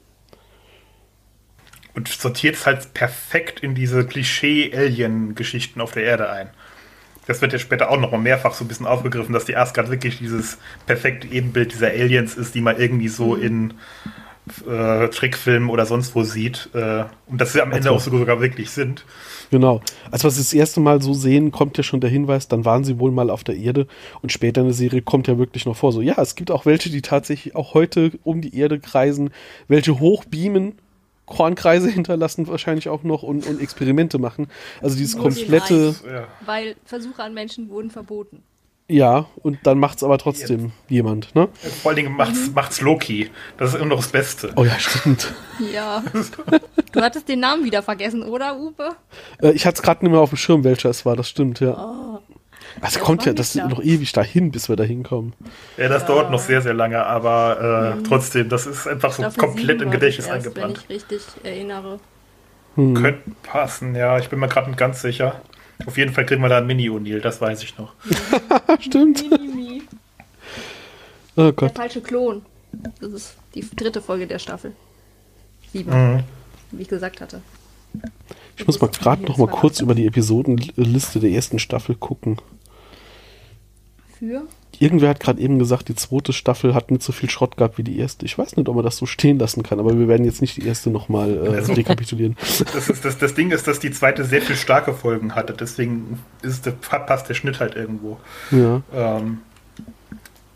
und sortiert es halt perfekt in diese Klischee-Alien-Geschichten auf der Erde ein. Das wird ja später auch nochmal mehrfach so ein bisschen aufgegriffen, dass die Asgard wirklich dieses perfekte Ebenbild dieser Aliens ist, die man irgendwie so in äh, Trickfilmen oder sonst wo sieht. Äh, und dass sie am Ende Also- auch sogar, sogar wirklich sind. Genau. Als wir es das erste Mal so sehen, kommt ja schon der Hinweis, dann waren sie wohl mal auf der Erde und später in der Serie kommt ja wirklich noch vor, so ja, es gibt auch welche, die tatsächlich auch heute um die Erde kreisen, welche hochbeamen, Kornkreise hinterlassen wahrscheinlich auch noch und, und Experimente machen. Also dieses sie komplette. Weil Versuche an Menschen wurden verboten. Ja, und dann macht's aber trotzdem jemand, ne? Vor allen Dingen macht's, macht's Loki. Das ist immer noch das Beste. Oh ja, stimmt. Ja. du hattest den Namen wieder vergessen, oder, Uwe? Äh, ich hatte es gerade nicht mehr auf dem Schirm, welcher es war, das stimmt, ja. Oh. Also das kommt ja, das klar. noch ewig dahin, bis wir da hinkommen. Ja, das dauert noch sehr, sehr lange, aber äh, trotzdem, das ist einfach so Staffel komplett im Gedächtnis erst, eingebrannt. Wenn ich richtig erinnere. Hm. Könnte passen, ja. Ich bin mir gerade nicht ganz sicher. Auf jeden Fall kriegen wir da einen Mini-O'Neill, das weiß ich noch. Stimmt. Mimimi. Oh Der Gott. falsche Klon. Das ist die dritte Folge der Staffel. Sieben, Mhm. wie ich gesagt hatte. Ich muss mal gerade noch mal kurz über die Episodenliste der ersten Staffel gucken. Für? Irgendwer hat gerade eben gesagt, die zweite Staffel hat nicht so viel Schrott gehabt wie die erste. Ich weiß nicht, ob man das so stehen lassen kann, aber wir werden jetzt nicht die erste nochmal äh, Also- rekapitulieren. Das, ist, das, das Ding ist, dass die zweite sehr viel starke Folgen hatte, deswegen ist der, passt der Schnitt halt irgendwo. Ja. Ähm,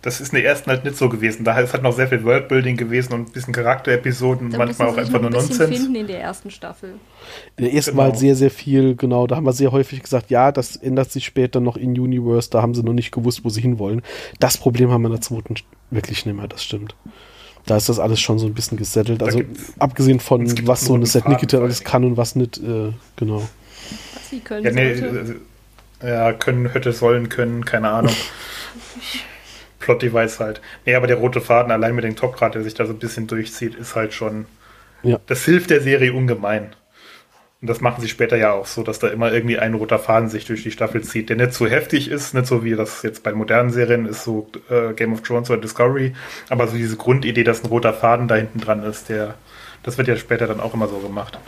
das ist in der ersten halt nicht so gewesen. Da ist halt noch sehr viel Worldbuilding gewesen und ein bisschen Charakterepisoden, Da manchmal auch einfach nur ein bisschen Nonsens. finden in der ersten Staffel. In der ersten Genau. Mal sehr, sehr viel, genau, da haben wir sehr häufig gesagt, ja, das ändert sich später noch in Universe, da haben sie noch nicht gewusst, wo sie hinwollen. Das Problem haben wir in der zweiten wirklich nicht mehr, das stimmt. Da ist das alles schon so ein bisschen gesettelt. Also abgesehen von was so eine Set Nikita alles kann und was nicht, äh, genau. Was sie können Ja, nee, äh, ja, können, hätte, sollen, können, keine Ahnung. Plot-Device halt. Nee, aber der rote Faden allein mit dem Topgrad, der sich da so ein bisschen durchzieht, ist halt schon. Ja. Das hilft der Serie ungemein. Und das machen sie später ja auch so, dass da immer irgendwie ein roter Faden sich durch die Staffel zieht, der nicht so heftig ist, nicht so wie das jetzt bei modernen Serien ist, so äh, Game of Thrones oder Discovery, aber so diese Grundidee, dass ein roter Faden da hinten dran ist, der, das wird ja später dann auch immer so gemacht.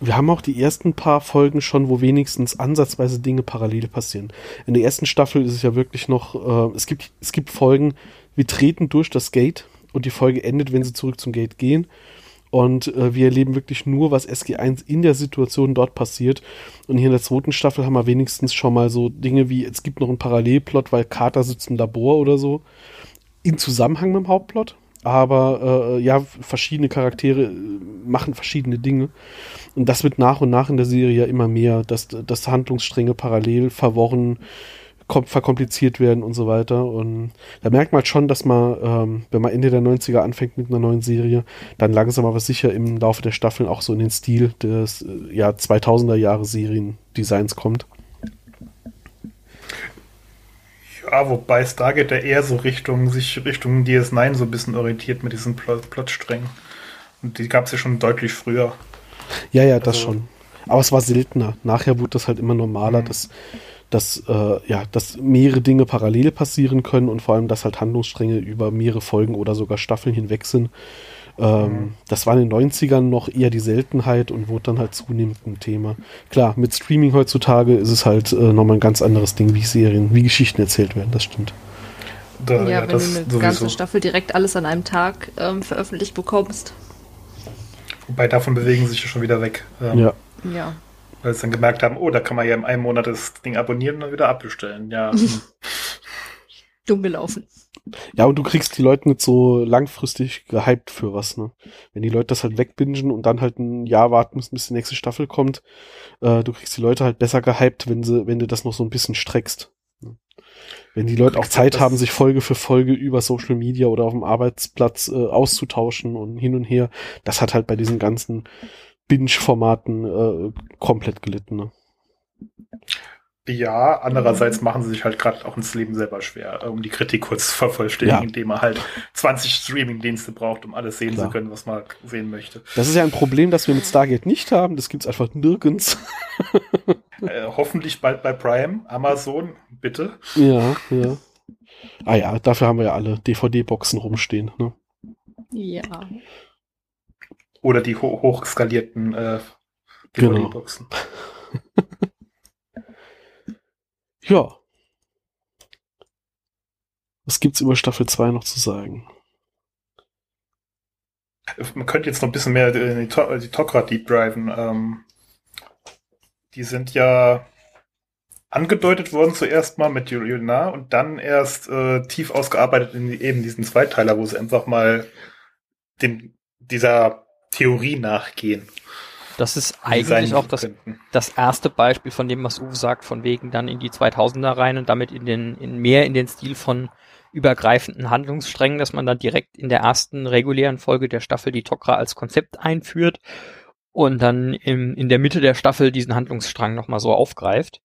Wir haben auch die ersten paar Folgen schon, wo wenigstens ansatzweise Dinge parallel passieren. In der ersten Staffel ist es ja wirklich noch, äh, es gibt, es gibt Folgen, wir treten durch das Gate und die Folge endet, wenn sie zurück zum Gate gehen. Und äh, wir erleben wirklich nur, was SG1 in der Situation dort passiert. Und hier in der zweiten Staffel haben wir wenigstens schon mal so Dinge wie, es gibt noch einen Parallelplot, weil Carter sitzt im Labor oder so. In Zusammenhang mit dem Hauptplot. Aber äh, ja, verschiedene Charaktere äh, machen verschiedene Dinge. Und das wird nach und nach in der Serie ja immer mehr, dass, dass Handlungsstränge parallel verworren, kom- verkompliziert werden und so weiter. Und da merkt man schon, dass man, ähm, wenn man Ende der 90er anfängt mit einer neuen Serie, dann langsam aber sicher im Laufe der Staffeln auch so in den Stil des äh, ja, 2000er Jahre Seriendesigns kommt. Ja, wobei Stargate ja eher so Richtung, sich Richtung DS9 so ein bisschen orientiert mit diesen Plot Plotsträngen. Und die gab es ja schon deutlich früher. Ja, ja, das Also- schon. Aber es war seltener. Nachher wurde das halt immer normaler, Mhm. dass, dass, äh, ja, dass mehrere Dinge parallel passieren können und vor allem, dass halt Handlungsstränge über mehrere Folgen oder sogar Staffeln hinweg sind. Ähm, Mhm. Das war in den 90ern noch eher die Seltenheit und wurde dann halt zunehmend ein Thema. Klar, mit Streaming heutzutage ist es halt äh, nochmal ein ganz anderes Ding, wie Serien, wie Geschichten erzählt werden, das stimmt. Da, ja, ja, wenn das du eine sowieso. ganze Staffel direkt alles an einem Tag ähm, veröffentlicht bekommst. Wobei davon bewegen sie sich ja schon wieder weg. Ähm, Ja. Ja. Weil sie dann gemerkt haben, oh, da kann man ja in einem Monat das Ding abonnieren und dann wieder abbestellen. Ja. Dumm gelaufen. Ja, und du kriegst die Leute nicht so langfristig gehypt für was, ne? Wenn die Leute das halt wegbingen und dann halt ein Jahr warten müssen, bis die nächste Staffel kommt, äh, du kriegst die Leute halt besser gehypt, wenn sie, wenn du das noch so ein bisschen streckst. ne? Wenn die Leute auch Zeit haben, sich Folge für Folge über Social Media oder auf dem Arbeitsplatz äh, auszutauschen und hin und her, das hat halt bei diesen ganzen Binge-Formaten äh, komplett gelitten, ne? Ja, andererseits machen sie sich halt gerade auch ins Leben selber schwer, äh, um die Kritik kurz zu vervollständigen, Ja. indem man halt 20 Streaming-Dienste braucht, um alles sehen Klar. zu können, was man sehen möchte. Das ist ja ein Problem, das wir mit Stargate nicht haben. Das gibt's einfach nirgends. Äh, hoffentlich bald bei Prime, Amazon, bitte. Ja, ja. Ah ja, dafür haben wir ja alle DVD-Boxen rumstehen. Ne? Ja. Oder die ho hochskalierten äh, Genau. Ja. Was gibt's über Staffel 2 noch zu sagen? Man könnte jetzt noch ein bisschen mehr in die, To die Tok'ra Deep Driven. Ähm, die sind ja angedeutet worden zuerst mal mit Yulna und dann erst äh, tief ausgearbeitet in die, eben diesen Zweiteiler, wo sie einfach mal dem, dieser Theorie nachgehen. Das ist eigentlich auch das, könnten. das erste Beispiel von dem, was Uwe sagt, von wegen dann in die 2000er rein und damit in den, in mehr in den Stil von übergreifenden Handlungssträngen, dass man dann direkt in der ersten regulären Folge der Staffel die Tok'ra als Konzept einführt und dann im, in der Mitte der Staffel diesen Handlungsstrang nochmal so aufgreift.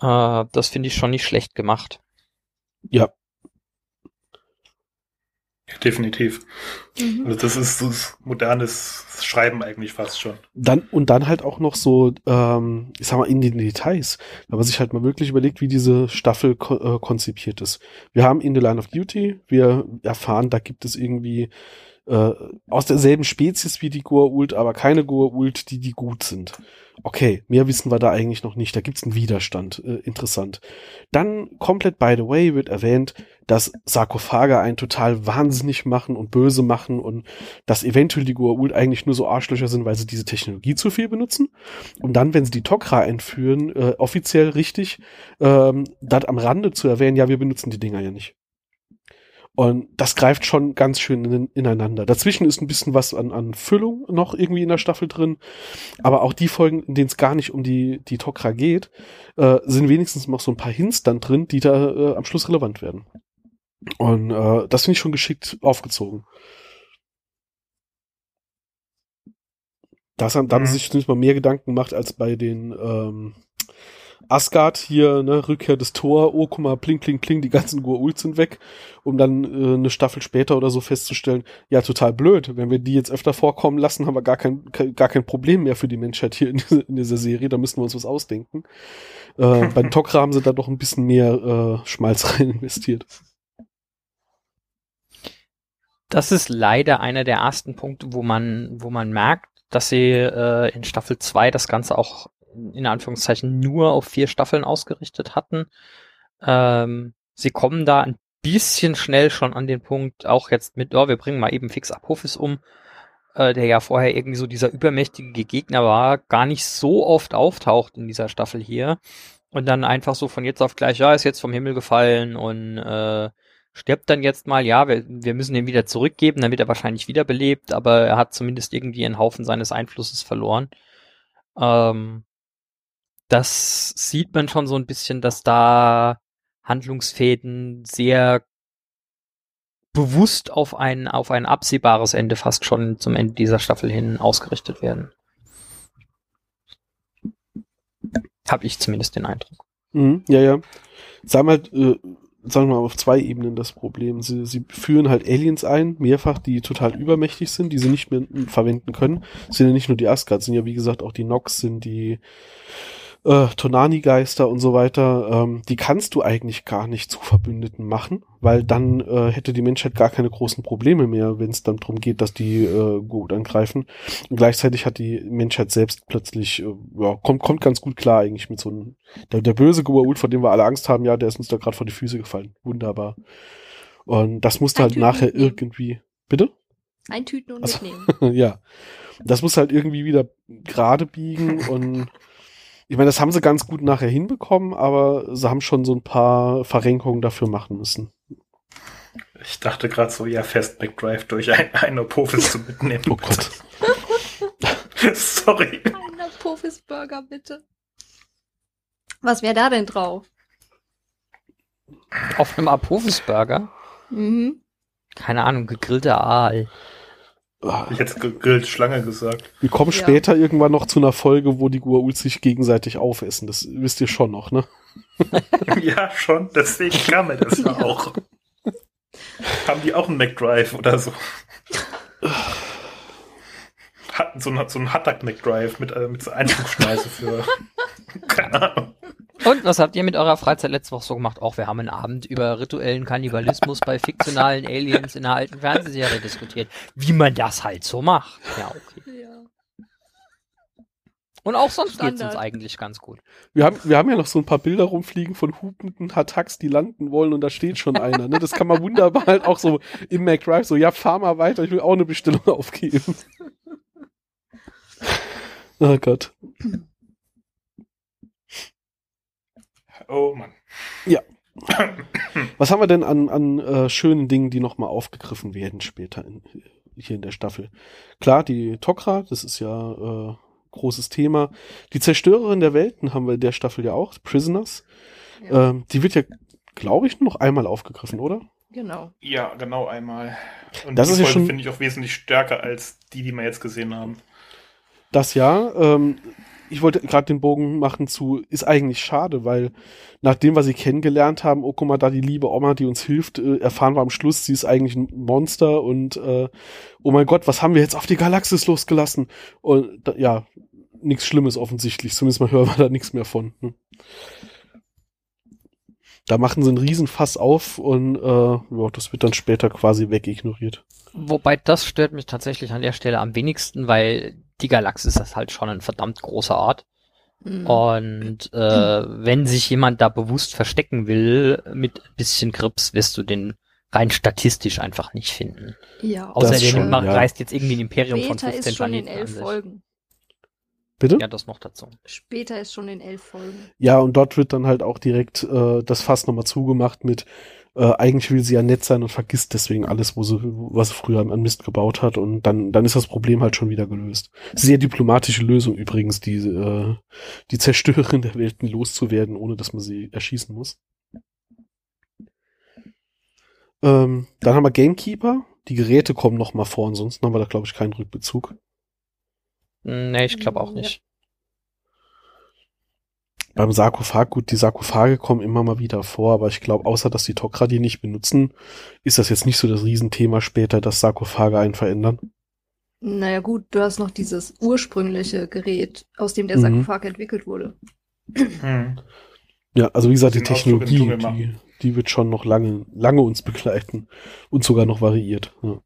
Äh, das finde ich schon nicht schlecht gemacht. Ja, Definitiv. Mhm. Also das ist so modernes Schreiben eigentlich fast schon. dann und dann halt auch noch so, ähm, ich sag mal, in den Details, wenn man sich halt mal wirklich überlegt, wie diese Staffel ko äh, konzipiert ist. Wir haben in The Line of Duty, wir erfahren, da gibt es irgendwie äh, aus derselben Spezies wie die Goa'uld, aber keine Goa'uld, die die gut sind. Okay, mehr wissen wir da eigentlich noch nicht. Da gibt's einen Widerstand. Äh, interessant. Dann komplett by the way wird erwähnt, dass Sarkophage einen total wahnsinnig machen und böse machen und dass eventuell die Goa'uld eigentlich nur so Arschlöcher sind, weil sie diese Technologie zu viel benutzen. Und dann, wenn sie die Tok'ra einführen, äh, offiziell richtig, ähm, das am Rande zu erwähnen, ja, wir benutzen die Dinger ja nicht. Und das greift schon ganz schön in, ineinander. Dazwischen ist ein bisschen was an, an Füllung noch irgendwie in der Staffel drin. Aber auch die Folgen, in denen es gar nicht um die, die Tok'ra geht, äh, sind wenigstens noch so ein paar Hints dann drin, die da äh, am Schluss relevant werden. Und äh, das finde ich schon geschickt aufgezogen. Das haben, da haben Mhm. sich zumindest mal mehr Gedanken gemacht als bei den ähm, Asgard hier, ne, Rückkehr des Tor, oh, guck mal, pling, pling, pling, die ganzen Goa'uld sind weg, um dann äh, eine Staffel später oder so festzustellen, ja, total blöd, wenn wir die jetzt öfter vorkommen lassen, haben wir gar kein, gar kein Problem mehr für die Menschheit hier in, dieser- in dieser Serie, da müssen wir uns was ausdenken. Äh, bei den Tok'ra haben sie da doch ein bisschen mehr äh, Schmalz rein investiert. Das ist leider einer der ersten Punkte, wo man, wo man merkt, dass sie äh, in Staffel 2 das Ganze auch in Anführungszeichen nur auf vier Staffeln ausgerichtet hatten. Ähm, sie kommen da ein bisschen schnell schon an den Punkt, auch jetzt mit, oh, wir bringen mal eben fix Apophis um, äh, der ja vorher irgendwie so dieser übermächtige Gegner war, gar nicht so oft auftaucht in dieser Staffel hier. Und dann einfach so von jetzt auf gleich, ja, ist jetzt vom Himmel gefallen und äh, stirbt dann jetzt mal, ja, wir, wir müssen ihn wieder zurückgeben, dann wird er wahrscheinlich wiederbelebt, aber er hat zumindest irgendwie einen Haufen seines Einflusses verloren. Ähm, das sieht man schon so ein bisschen, dass da Handlungsfäden sehr bewusst auf ein, auf ein absehbares Ende fast schon zum Ende dieser Staffel hin ausgerichtet werden. Hab ich zumindest den Eindruck. Mhm, ja, ja. haben halt, äh, sagen wir mal, auf zwei Ebenen das Problem. Sie, sie führen halt Aliens ein, mehrfach, die total übermächtig sind, die sie nicht mehr verwenden können. Das sind ja nicht nur die Asgard, sind ja wie gesagt auch die Nox, sind die äh, Tonani-Geister und so weiter, ähm, die kannst du eigentlich gar nicht zu Verbündeten machen, weil dann äh, hätte die Menschheit gar keine großen Probleme mehr, wenn es dann darum geht, dass die äh, gut angreifen. Und gleichzeitig hat die Menschheit selbst plötzlich, äh, ja, kommt, kommt ganz gut klar eigentlich mit so einem, der, der böse Goa'uld, vor dem wir alle Angst haben, ja, der ist uns da gerade vor die Füße gefallen. Wunderbar. Und das musste halt nachher mitnehmen. irgendwie, bitte? Eintüten und also, mitnehmen. ja. Das muss halt irgendwie wieder gerade biegen und ich meine, das haben sie ganz gut nachher hinbekommen, aber sie haben schon so ein paar Verrenkungen dafür machen müssen. Ich dachte gerade so, ja, fest McDrive durch ein, ein Apophis zu mitnehmen. Oh Gott. Sorry. Ein Apophis-Burger, bitte. Was wäre da denn drauf? Auf einem Apophis-Burger? Mhm. Keine Ahnung, gegrillter Aal. Ich hätte gegrillt Schlange gesagt. Wir kommen ja. später irgendwann noch zu einer Folge, wo die Gua'uls sich gegenseitig aufessen. Das wisst ihr schon noch, ne? ja, schon. Deswegen kam mir das ja auch. Haben die auch einen McDrive oder so? Hatten so, ein, so einen Hattack McDrive mit, äh, mit so Einflugschneise für. Keine Ahnung. Und was habt ihr mit eurer Freizeit letzte Woche so gemacht? Auch wir haben einen Abend über rituellen Kannibalismus bei fiktionalen Aliens in einer alten Fernsehserie diskutiert. Wie man das halt so macht. Ja, okay. Ja. Und auch sonst geht es uns eigentlich ganz gut. Wir haben, wir haben ja noch so ein paar Bilder rumfliegen von hupenden Hattacks, die landen wollen und da steht schon einer. Ne? Das kann man wunderbar halt auch so im MacDrive so, ja, fahr mal weiter, ich will auch eine Bestellung aufgeben. oh Gott. Oh Mann. Ja. Was haben wir denn an, an äh, schönen Dingen, die nochmal aufgegriffen werden später in, hier in der Staffel? Klar, die Tokra, das ist ja äh, großes Thema. Die Zerstörerin der Welten haben wir in der Staffel ja auch, Prisoners. Ja. Ähm, die wird ja, glaube ich, nur noch einmal aufgegriffen, oder? Genau. Ja, genau einmal. Und das die ist ja schon finde ich auch wesentlich stärker als die, die wir jetzt gesehen haben. Das ja. Ähm, ich wollte gerade den Bogen machen zu, ist eigentlich schade, weil nach dem, was sie kennengelernt haben, oh guck mal, da die liebe Oma, die uns hilft, äh, erfahren wir am Schluss, sie ist eigentlich ein Monster und äh, oh mein Gott, was haben wir jetzt auf die Galaxis losgelassen? Und da, ja, nichts Schlimmes offensichtlich, zumindest mal hören wir da nichts mehr von. Hm. Da machen sie einen Riesenfass auf und äh, ja, das wird dann später quasi wegignoriert. Wobei das stört mich tatsächlich an der Stelle am wenigsten, weil die Galaxis ist halt schon ein verdammt großer Ort. Mhm. Und äh, wenn sich jemand da bewusst verstecken will mit ein bisschen Grips, wirst du den rein statistisch einfach nicht finden. Ja, Außerdem ja. reist jetzt irgendwie ein Imperium Später von 15 ist schon Planeten in elf Folgen. Bitte? Ja, das noch dazu. Später ist schon in elf Folgen. Ja, und dort wird dann halt auch direkt äh, das Fass nochmal zugemacht mit, äh, eigentlich will sie ja nett sein und vergisst deswegen alles, wo sie, was sie früher an Mist gebaut hat und dann, dann ist das Problem halt schon wieder gelöst. Sehr diplomatische Lösung übrigens, die, äh, die Zerstörerin der Welten loszuwerden, ohne dass man sie erschießen muss. Ähm, dann haben wir Gamekeeper. Die Geräte kommen noch mal vor, ansonsten haben wir da, glaube ich, keinen Rückbezug. Nee, ich glaube auch nicht beim Sarkophag, gut, die Sarkophage kommen immer mal wieder vor, aber ich glaube, außer dass die Tok'ra die nicht benutzen, ist das jetzt nicht so das Riesenthema später, dass Sarkophage einen verändern. Naja gut, du hast noch dieses ursprüngliche Gerät, aus dem der Sarkophag mhm. entwickelt wurde. Mhm. Ja, also wie gesagt, die Technologie, die, die wird schon noch lange, lange uns begleiten und sogar noch variiert. Ja.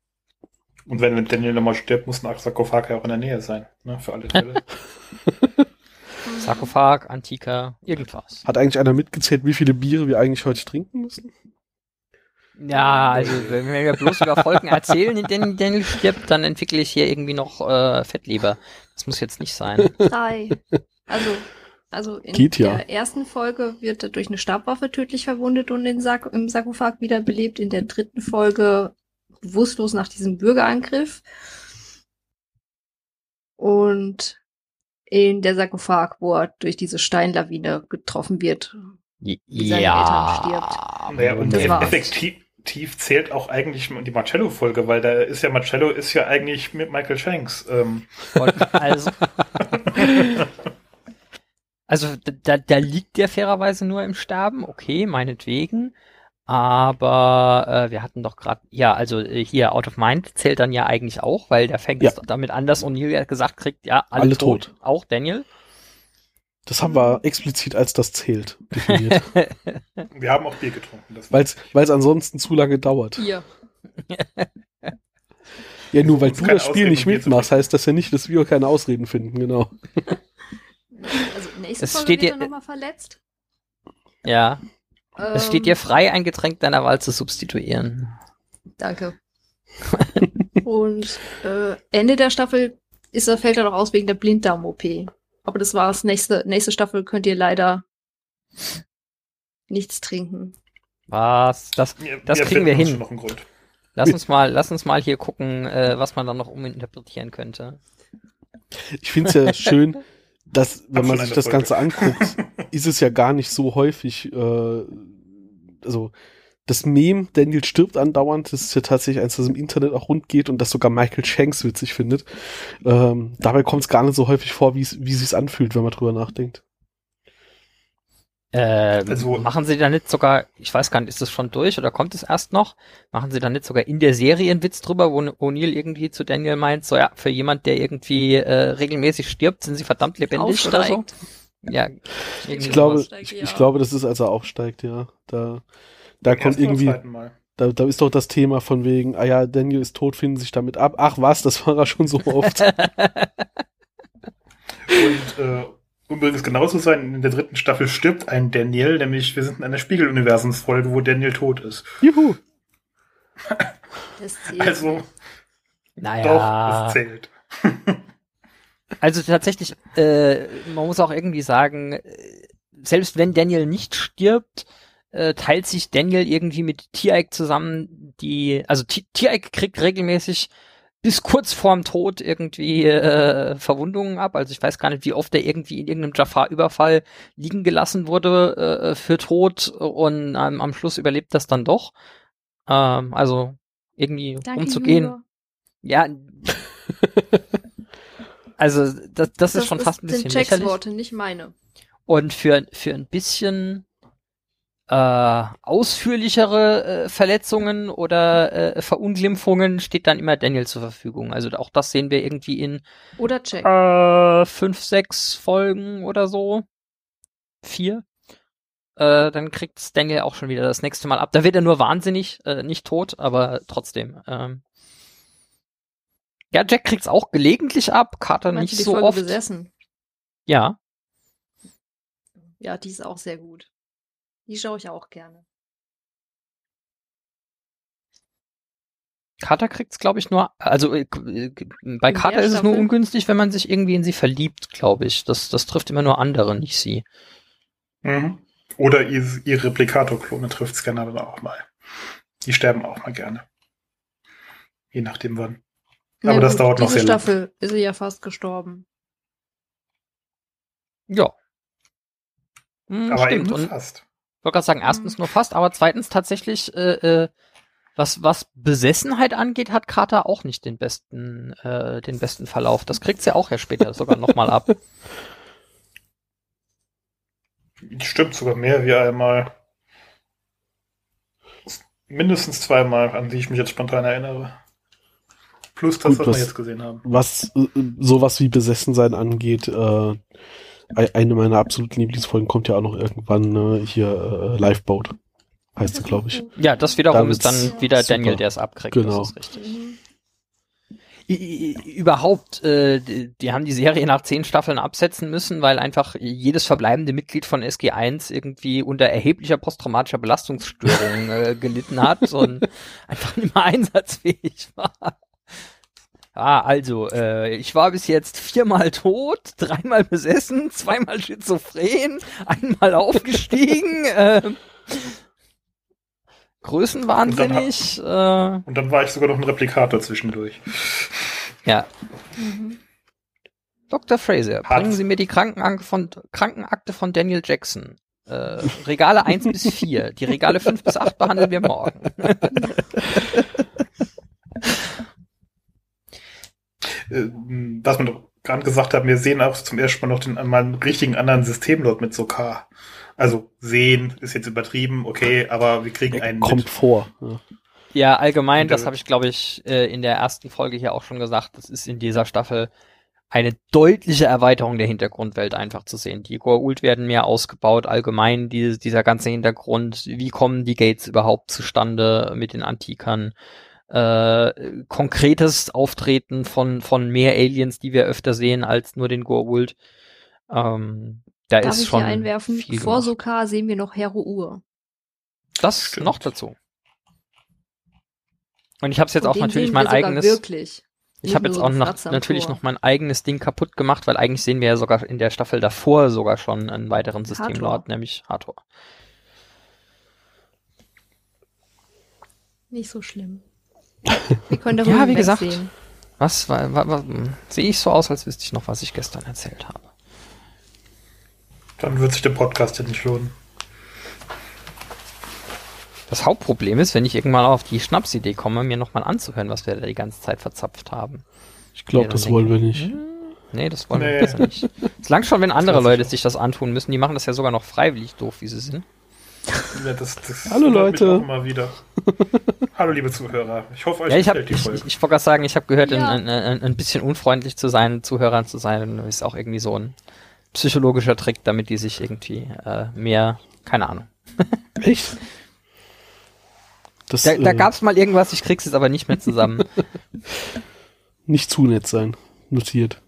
Und wenn Daniel nochmal stirbt, muss ein Sarkophag ja auch in der Nähe sein, ne, für alle Fälle. Sarkophag, Antika, irgendwas. Hat eigentlich einer mitgezählt, wie viele Biere wir eigentlich heute trinken müssen? Ja, also wenn wir bloß über Folgen erzählen, in denen Daniel stirbt, dann entwickle ich hier irgendwie noch äh, Fettleber. Das muss jetzt nicht sein. Drei. Also, also in Geht ja. der ersten Folge wird er durch eine Stabwaffe tödlich verwundet und in Sark im Sarkophag wiederbelebt. In der dritten Folge bewusstlos nach diesem Bürgerangriff. Und in der Sarkophag, wo er durch diese Steinlawine getroffen wird. Wie seine ja. Eltern stirbt. Naja, und effektiv zählt auch eigentlich die Marcello-Folge, weil da ist ja Marcello ist ja eigentlich mit Michael Shanks. Ähm. Also. Also da, da liegt der fairerweise nur im Sterben, okay, meinetwegen. Aber äh, wir hatten doch gerade, ja, also äh, hier Out of Mind zählt dann ja eigentlich auch, weil der fängt Ja. es damit an, dass O'Neill ja gesagt kriegt, ja, alle, Alle tot, tot. auch Daniel. Das haben wir explizit als das zählt definiert. Wir haben auch Bier getrunken. Das Weil es ansonsten zu lange dauert. Hier. Ja, nur weil du das Spiel Ausreden, nicht mitmachst, heißt das ja nicht, dass wir keine Ausreden finden, genau. Also nächste Es Folge steht wird dir- er nochmal verletzt. Ja, es steht dir Ähm, frei, ein Getränk deiner Wahl zu substituieren. Danke. Und äh, Ende der Staffel ist er, fällt er doch aus wegen der Blinddarm-OP. Aber das war's. Nächste, nächste Staffel könnt ihr leider nichts trinken. Was? Das, Das mir kriegen wir hin. noch lass uns mal, lass uns mal hier gucken, äh, was man dann noch uminterpretieren könnte. Ich finde es ja schön, dass, wenn man sich das Folge. Ganze anguckt, ist es ja gar nicht so häufig, äh, also das Meme, Daniel stirbt andauernd, das ist ja tatsächlich eins, das im Internet auch rund geht und das sogar Michael Shanks witzig findet. Ähm, dabei kommt es gar nicht so häufig vor, wie es wie sich's anfühlt, wenn man drüber nachdenkt. Äh, Also- machen sie da nicht sogar, ich weiß gar nicht, ist das schon durch oder kommt es erst noch? Machen sie da nicht sogar in der Serie einen Witz drüber, wo O'Neill irgendwie zu Daniel meint, so ja, für jemand, der irgendwie äh, regelmäßig stirbt, sind sie verdammt lebendig oder so? Ja, irgendwie Ich glaube, ich, ich glaube, das ist, als er aufsteigt, ja. Da, da kommt irgendwie, da, da ist doch das Thema von wegen, ah ja, Daniel ist tot, finden sich damit ab. Ach was, das war er schon so oft. Und äh, übrigens genau zu sein, in der dritten Staffel stirbt ein Daniel, nämlich wir sind in einer Spiegeluniversumsfolge, wo Daniel tot ist. Juhu. Das zählt. Also, doch, naja, es zählt. also tatsächlich, äh, man muss auch irgendwie sagen, äh, selbst wenn Daniel nicht stirbt, äh, teilt sich Daniel irgendwie mit Tiereik zusammen, die, also Ti- Tiereik kriegt regelmäßig bis kurz vorm Tod irgendwie äh, Verwundungen ab. Also ich weiß gar nicht, wie oft er irgendwie in irgendeinem Jafar-Überfall liegen gelassen wurde äh, für tot und ähm, am Schluss überlebt das dann doch. Ähm, also irgendwie Danke, umzugehen. Junior. Ja. also das, das, ist schon fast ein sind bisschen Jacks lächerlich. Worte, nicht meine. Und für, für ein bisschen äh, ausführlichere äh, Verletzungen oder äh, Verunglimpfungen steht dann immer Daniel zur Verfügung. Also auch das sehen wir irgendwie in Oder Jack. äh, fünf, sechs Folgen oder so. Vier. Äh, dann kriegt Daniel auch schon wieder das nächste Mal ab. Da wird er nur wahnsinnig, äh, nicht tot, aber trotzdem. Ähm. Ja, Jack kriegt's auch gelegentlich ab, Carter nicht die so Folge oft. besessen. Ja, Ja, die ist auch sehr gut. Die schaue ich auch gerne. Carter kriegt's, glaube ich, nur, also äh, äh, bei Carter ist es nur Staffel? ungünstig, wenn man sich irgendwie in sie verliebt, glaube ich. Das, das trifft immer nur andere, nicht sie. Mhm. Oder ihr, ihr Replikator-Klone trifft es gerne dann auch mal. Die sterben auch mal gerne. Je nachdem wann. Aber Na das gut, dauert noch sehr lange. Staffel ist sie ja fast gestorben. Ja. Hm, Aber stimmt. eben Und fast. Ich wollte gerade sagen, erstens nur fast, aber zweitens tatsächlich, äh, äh, was, was Besessenheit angeht, hat Carter auch nicht den besten, äh, den besten Verlauf. Das kriegt sie auch ja später sogar nochmal ab. Stimmt sogar mehr wie einmal. Mindestens zweimal, an die ich mich jetzt spontan erinnere. Plus das, Gut, was wir was- jetzt gesehen haben. was äh, sowas wie Besessensein angeht, äh, eine meiner absoluten Lieblingsfolgen kommt ja auch noch irgendwann ne, hier äh, Lifeboat. Heißt sie, glaube ich. Ja, das wiederum Damit ist dann wieder super. Daniel, der es abkriegt. Genau. Das ist richtig. I- i- Überhaupt, äh, die, die haben die Serie nach zehn Staffeln absetzen müssen, weil einfach jedes verbleibende Mitglied von SG1 irgendwie unter erheblicher posttraumatischer Belastungsstörung äh, gelitten hat und einfach nicht mehr einsatzfähig war. Ah, also, äh, ich war bis jetzt viermal tot, dreimal besessen, zweimal schizophren, einmal aufgestiegen, äh, größenwahnsinnig, äh, Und dann war ich sogar noch ein Replikator zwischendurch. ja. Mhm. Dr. Fraser, Hat- bringen Sie mir die Krankenakte von, Krankenakte von Daniel Jackson. Äh, Regale 1 bis 4. Die Regale 5 bis 8 behandeln wir morgen. Äh, Was man doch gerade gesagt habe, wir sehen auch zum ersten Mal noch den mal einen richtigen anderen Systemlord mit Sokar. Also sehen ist jetzt übertrieben, okay, aber wir kriegen einen Kommt mit. vor. Ja. Ja, allgemein, das habe ich, glaube ich, äh, in der ersten Folge hier auch schon gesagt, das ist in dieser Staffel eine deutliche Erweiterung der Hintergrundwelt einfach zu sehen. Die Goa'uld werden mehr ausgebaut, allgemein die, dieser ganze Hintergrund, wie kommen die Gates überhaupt zustande mit den Antikern, äh, konkretes Auftreten von, von mehr Aliens, die wir öfter sehen als nur den Goa'uld. Ähm, da Darf ist ich schon hier einwerfen? viel Vor. Sokar sehen wir noch Hero Ur. Das Stimmt. noch dazu. Und ich habe jetzt Und auch natürlich mein eigenes. Wirklich. Ich habe jetzt auch noch, natürlich Tor. noch mein eigenes Ding kaputt gemacht, weil eigentlich sehen wir ja sogar in der Staffel davor sogar schon einen weiteren Systemlord, nämlich Hathor. Nicht so schlimm. Wir können darüber Ja, wie gesagt. hinwegsehen. Was, wa, wa, wa, sehe ich so aus, als wüsste ich noch, was ich gestern erzählt habe? Dann wird sich der Podcast ja nicht lohnen. Das Hauptproblem ist, wenn ich irgendwann auf die Schnapsidee komme, mir nochmal anzuhören, was wir da die ganze Zeit verzapft haben. Ich glaube, das dann wollen wir denke nicht. Nee, das wollen Nee. wir besser nicht. Es langt schon, wenn andere Leute sich das antun müssen. Die machen das ja sogar noch freiwillig doof, wie sie sind. Ja, das, das Hallo, Leute. auch Immer wieder. Hallo liebe Zuhörer. Ich hoffe euch Ja, ich gefällt die ich, Folge. ich, ich wollte gerade sagen, ich habe gehört, Ja. ein, ein, ein, bisschen unfreundlich zu sein, Zuhörern zu sein, ist auch irgendwie so ein psychologischer Trick, damit die sich irgendwie äh, mehr, keine Ahnung. Echt? Das, Da, da äh, gab's mal irgendwas, ich krieg's jetzt aber nicht mehr zusammen. nicht zu nett sein. Notiert.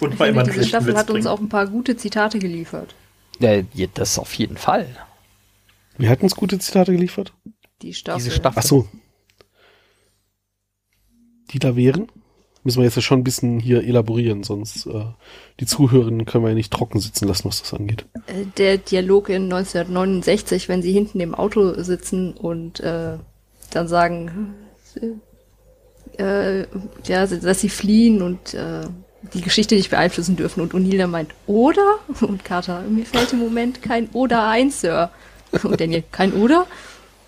Und Ich mal immer finde, diese Staffel hat uns auch ein paar gute Zitate geliefert. Ja, das auf jeden Fall. Wir hatten uns gute Zitate geliefert. Die Staffel. Diese Staffel. Ach so. Die da wären? Müssen wir jetzt ja schon ein bisschen hier elaborieren, sonst äh, die Zuhörenden können wir ja nicht trocken sitzen lassen, was das angeht. Äh, Der Dialog in 1969, wenn sie hinten im Auto sitzen und äh, dann sagen, äh, ja, dass sie fliehen und äh, die Geschichte nicht beeinflussen dürfen. Und O'Neill dann meint, oder? Und Carter, mir fällt im Moment kein Oder ein, Sir. Und Daniel, kein Oder?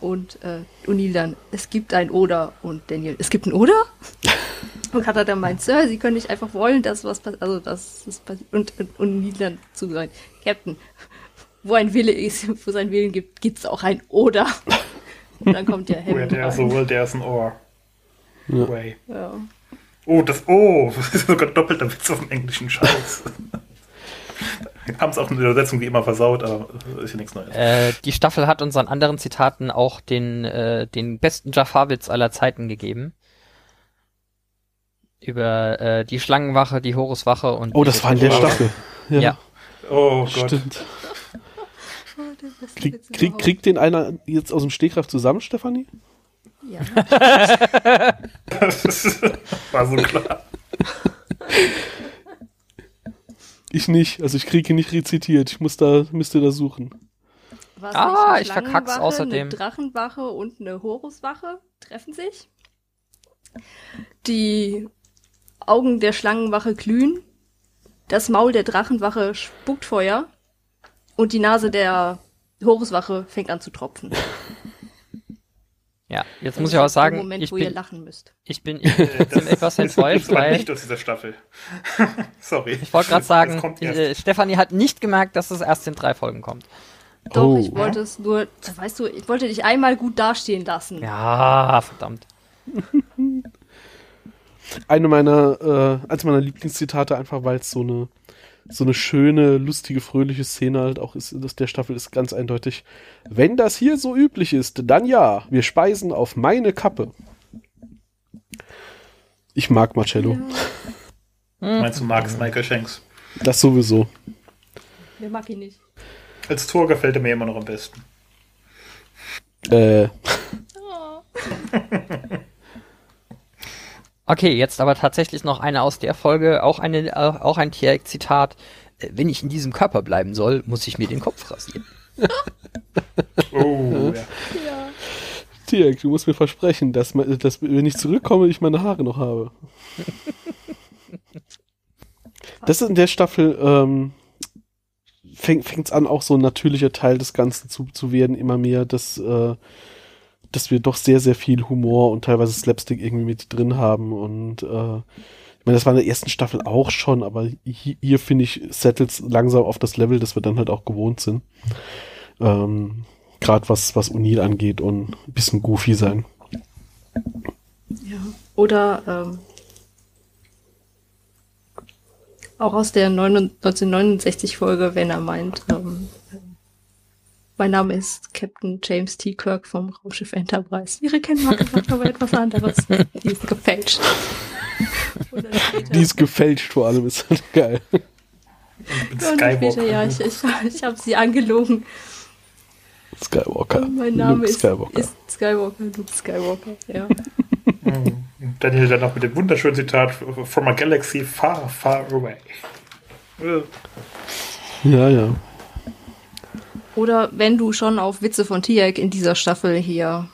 Und äh, O'Neill dann, es gibt ein Oder. Und Daniel, es gibt ein Oder? Und Carter dann meint, Sir, Sie können nicht einfach wollen, dass was passiert. Also, das ist passiert. Und, und O'Neill dann zu sein, Captain, wo ein Wille ist, wo es einen Willen gibt, gibt es auch ein Oder. Und dann kommt ja Where Hammond there's a will, there's an or. Ja. Way. Ja. Oh, das Oh, das ist sogar doppelter Witz auf dem englischen Scheiß. Haben es auch in der Übersetzung wie immer versaut, aber ist ja nichts Neues. Äh, die Staffel hat uns an anderen Zitaten auch den, äh, den besten Jafar-Witz aller Zeiten gegeben. Über äh, die Schlangenwache, die Horuswache und Oh, das war in der. Staffel. Ja, Ja. Oh Gott. stimmt. Beste Krieg, krieg, kriegt den einer jetzt aus dem Stegreif zusammen, Stefanie? Ja. Das war so klar. Ich nicht. Also ich kriege ihn nicht rezitiert. Ich muss da, müsste da suchen. Was Ah, ich verkack's außerdem. Eine Drachenwache und eine Horuswache treffen sich. Die Augen der Schlangenwache glühen. Das Maul der Drachenwache spuckt Feuer. Und die Nase der Horuswache fängt an zu tropfen. Ja, jetzt Das muss ich auch sagen, Moment, ich wo ihr bin, lachen müsst. ich bin, ich bin trotzdem etwas enttäuscht, weil nicht aus dieser Staffel. Sorry. ich wollte gerade sagen, äh, Stefanie hat nicht gemerkt, dass es erst in drei Folgen kommt. Doch, Oh. ich wollte es nur, weißt du, ich wollte dich einmal gut dastehen lassen. Ja, verdammt. Eine meiner, äh, eins meiner Lieblingszitate, einfach weil es so eine, so eine schöne, lustige, fröhliche Szene halt auch ist, das der Staffel ist ganz eindeutig. Wenn das hier so üblich ist, dann ja, wir speisen auf meine Kappe. Ich mag Marcello. Meinst du magst Michael Shanks? Das sowieso. Wer mag ihn nicht? Als Tor gefällt er mir immer noch am besten. Äh, Okay, jetzt aber tatsächlich noch eine aus der Folge, auch eine, äh, auch ein Tierek-Zitat. Äh, Wenn ich in diesem Körper bleiben soll, muss ich mir den Kopf rasieren. Oh, ja. Ja. Tirk, du musst mir versprechen, dass, dass wenn ich zurückkomme, ich meine Haare noch habe. Das ist in der Staffel, ähm, fängt es an, auch so ein natürlicher Teil des Ganzen zu, zu werden, immer mehr, dass, äh, dass wir doch sehr, sehr viel Humor und teilweise Slapstick irgendwie mit drin haben und äh, ich meine, das war in der ersten Staffel auch schon, aber hier, hier finde ich, settles langsam auf das Level, das wir dann halt auch gewohnt sind. Ähm, Gerade was, was O'Neill angeht und ein bisschen goofy sein. Ja. Oder ähm, auch aus der 1969 Folge, wenn er meint, ähm, mein Name ist Captain James T. Kirk vom Raumschiff Enterprise. Ihre Kennmarke sagt aber etwas anderes. Die ist gefälscht. Die ist gefälscht vor allem, ist halt geil. Und später, ja, ich, ich, ich habe sie angelogen. Skywalker. Mein Name Luke ist Skywalker. ist Skywalker, Luke Skywalker, ja. Mhm. Daniel dann noch mit dem wunderschönen Zitat From a galaxy far, far away. Ja, ja. Oder wenn du schon auf Witze von Tiak in dieser Staffel hier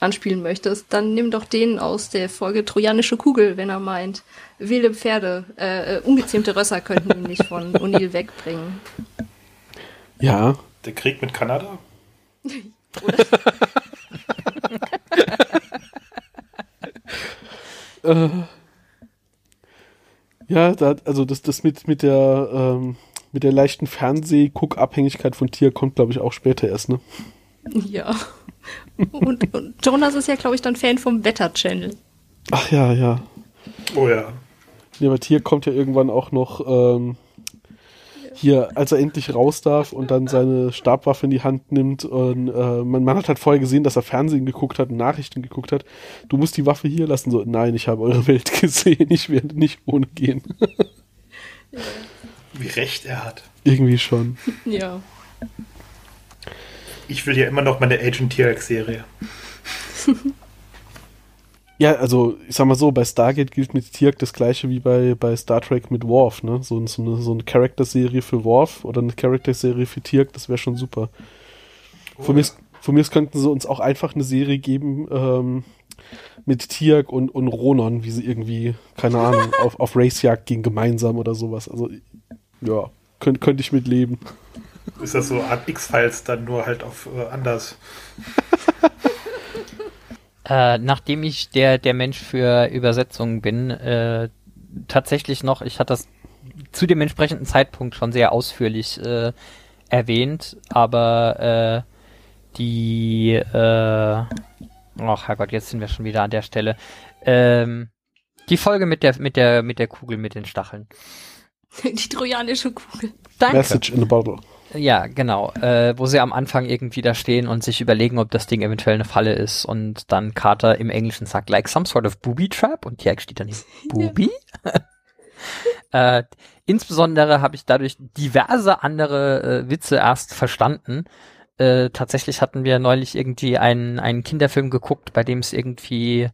anspielen möchtest, dann nimm doch den aus der Folge Trojanische Kugel, wenn er meint, wilde Pferde, äh, äh ungezähmte Rösser könnten ihn nicht von O'Neill wegbringen. Ja. Der Krieg mit Kanada? äh, ja, da, also das, das mit, mit der ähm, mit der leichten Fernsehguckabhängigkeit von Tier kommt, glaube ich, auch später erst, ne? Ja. Und, und Jonas ist ja, glaube ich, dann Fan vom Wetter-Channel. Ach ja, ja. Oh ja. Ja, aber Tier kommt ja irgendwann auch noch ähm, hier, als er endlich raus darf und dann seine Stabwaffe in die Hand nimmt und äh, man, man hat halt vorher gesehen, dass er Fernsehen geguckt hat und Nachrichten geguckt hat. Du musst die Waffe hier lassen. So, nein, ich habe eure Welt gesehen, ich werde nicht ohne gehen. ja. Wie recht er hat. Irgendwie schon. Ja. Ich will ja immer noch meine Agent T-Rex-Serie. ja, also ich sag mal so, bei Stargate gilt mit Tirk das gleiche wie bei, bei Star Trek mit Worf, ne? So, so eine, so eine Charakterserie für Worf oder eine Charakterserie für Tirk, das wäre schon super. Oh, von, mir, von mir könnten sie uns auch einfach eine Serie geben, ähm, mit Tirk und, und Ronon, wie sie irgendwie, keine Ahnung, auf, auf Racejagd gehen gemeinsam oder sowas. Also ja, könnte könnt ich mit leben. Ist das so Art X-Files dann nur halt auf äh, anders? äh, nachdem ich der, der Mensch für Übersetzungen bin, äh, tatsächlich noch, ich hatte das zu dem entsprechenden Zeitpunkt schon sehr ausführlich äh, erwähnt, aber äh, die, äh, ach Herrgott, jetzt sind wir schon wieder an der Stelle. Ähm, die Folge mit der, mit der, mit der Kugel mit den Stacheln. Die trojanische Kugel. Danke. Message in a bottle. Ja, genau. Äh, wo sie am Anfang irgendwie da stehen und sich überlegen, ob das Ding eventuell eine Falle ist und dann Carter im Englischen sagt, like some sort of booby trap und Jack steht dann Booby? äh, insbesondere habe ich dadurch diverse andere äh, Witze erst verstanden. Äh, tatsächlich hatten wir neulich irgendwie einen, einen Kinderfilm geguckt, bei dem es irgendwie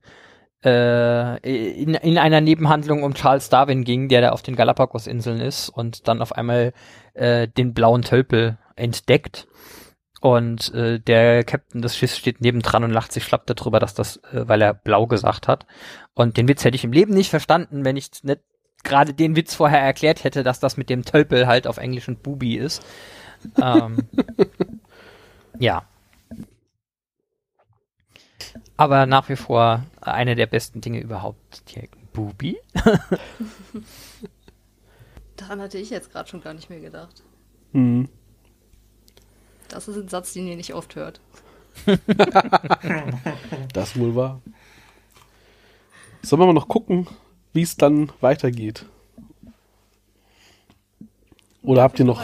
äh, in, in einer Nebenhandlung um Charles Darwin ging, der da auf den Galapagos-Inseln ist und dann auf einmal äh, den blauen Tölpel entdeckt. Und äh, der Captain des Schiffs steht nebendran und lacht sich schlapp darüber, dass das, äh, weil er blau gesagt hat. Und den Witz hätte ich im Leben nicht verstanden, wenn ich nicht gerade den Witz vorher erklärt hätte, dass das mit dem Tölpel halt auf Englisch ein Bubi ist. ähm, ja. Aber nach wie vor eine der besten Dinge überhaupt. Bubi? Daran hatte ich jetzt gerade schon gar nicht mehr gedacht. Mhm. Das ist ein Satz, den ihr nicht oft hört. das wohl wahr. Sollen wir mal noch gucken, wie es dann weitergeht? Oder habt ihr noch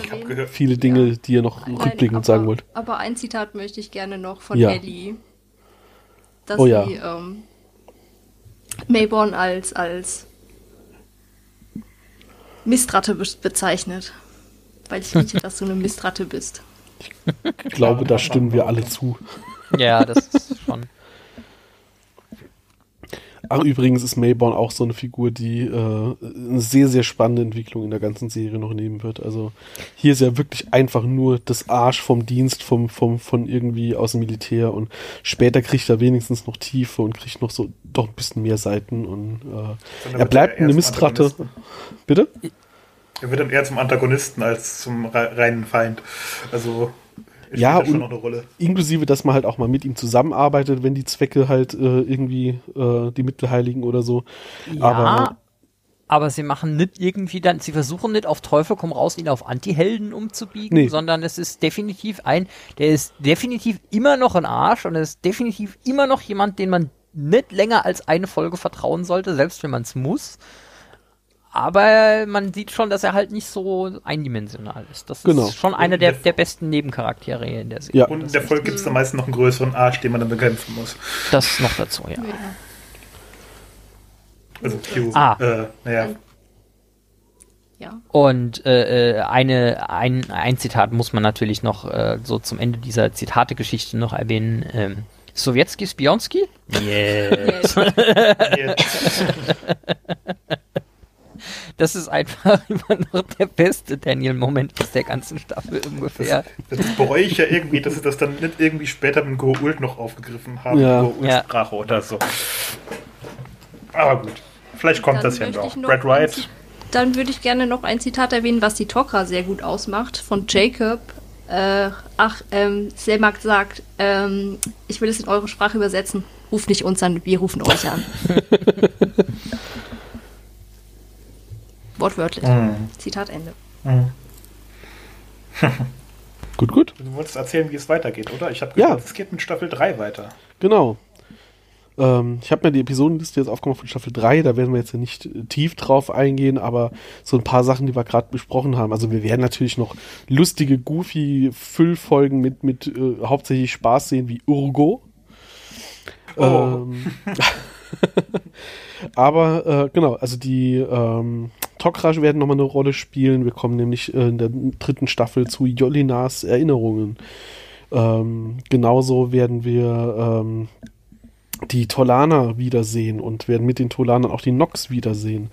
viele Dinge, ja. die ihr noch Nein, rückblickend aber, sagen wollt? Aber ein Zitat möchte ich gerne noch von ja. Ellie dass oh, ja. sie ähm, Mayborn als, als Mistratte be bezeichnet. Weil ich rieche, dass du eine Mistratte bist. Ich glaube, da stimmen wir alle zu. Ja, das ist schon. Ach, übrigens ist Mayborn auch so eine Figur, die äh, eine sehr, sehr spannende Entwicklung in der ganzen Serie noch nehmen wird. Also hier ist ja wirklich einfach nur das Arsch vom Dienst, vom, vom, von irgendwie aus dem Militär und später kriegt er wenigstens noch Tiefe und kriegt noch so doch ein bisschen mehr Seiten und äh, er bleibt eine Mistratte. Bitte? Er wird dann eher zum Antagonisten als zum reinen Feind. Also Ja, spielt da schon und- noch eine Rolle. Inklusive, dass man halt auch mal mit ihm zusammenarbeitet, wenn die Zwecke halt äh, irgendwie äh, die Mittel heiligen oder so. Ja, Aber- aber, sie machen nicht irgendwie dann, sie versuchen nicht auf Teufel komm raus, ihn auf Anti-Helden umzubiegen, Nee. sondern es ist definitiv ein, der ist definitiv immer noch ein Arsch und er ist definitiv immer noch jemand, den man nicht länger als eine Folge vertrauen sollte, selbst wenn man es muss. Aber man sieht schon, dass er halt nicht so eindimensional ist. Das Genau. ist schon einer der, der besten Nebencharaktere in der Serie. Ja. Und in der Folge gibt es am meisten noch einen größeren Arsch, den man dann bekämpfen muss. Das noch dazu, ja. Ja. Also Q. Ah. Äh, naja. ja. Und äh, äh, eine, ein, ein Zitat muss man natürlich noch äh, so zum Ende dieser Zitate-Geschichte noch erwähnen. Ähm, Sowjetski Spionski? Yes. Hier, Das ist einfach immer noch der beste Daniel-Moment aus der ganzen Staffel ungefähr. das bereue ich ja irgendwie, dass sie das dann nicht irgendwie später mit Goa'uld noch aufgegriffen haben. Ja. Goa'ulds Ja. Sprache oder so. Aber gut. Vielleicht kommt Dann das ja noch. Brad Wright. Dann würde ich gerne noch ein Zitat erwähnen, was die Tok'ra sehr gut ausmacht, von Jacob. Äh, ach, ähm, Selmak sagt, ähm, ich will es in eure Sprache übersetzen. Ruft nicht uns an, wir rufen euch an. Wortwörtlich. Mhm. Zitat Ende. Mhm. Gut, gut. Du wolltest erzählen, wie es weitergeht, oder? Ich habe Ja. gehört, es geht mit Staffel 3 weiter. Genau. Ähm, ich habe mir die Episodenliste jetzt aufgemacht von Staffel 3, da werden wir jetzt ja nicht äh, tief drauf eingehen, aber so ein paar Sachen, die wir gerade besprochen haben. Also wir werden natürlich noch lustige, goofy Füllfolgen mit, mit äh, hauptsächlich Spaß sehen, wie Urgo. Oh. Ähm, aber äh, genau, also die ähm, Tok'ra werden nochmal eine Rolle spielen. Wir kommen nämlich äh, in der dritten Staffel zu Jolinas Erinnerungen. Ähm, genauso werden wir ähm, die Tolaner wiedersehen und werden mit den Tolanern auch die Nox wiedersehen.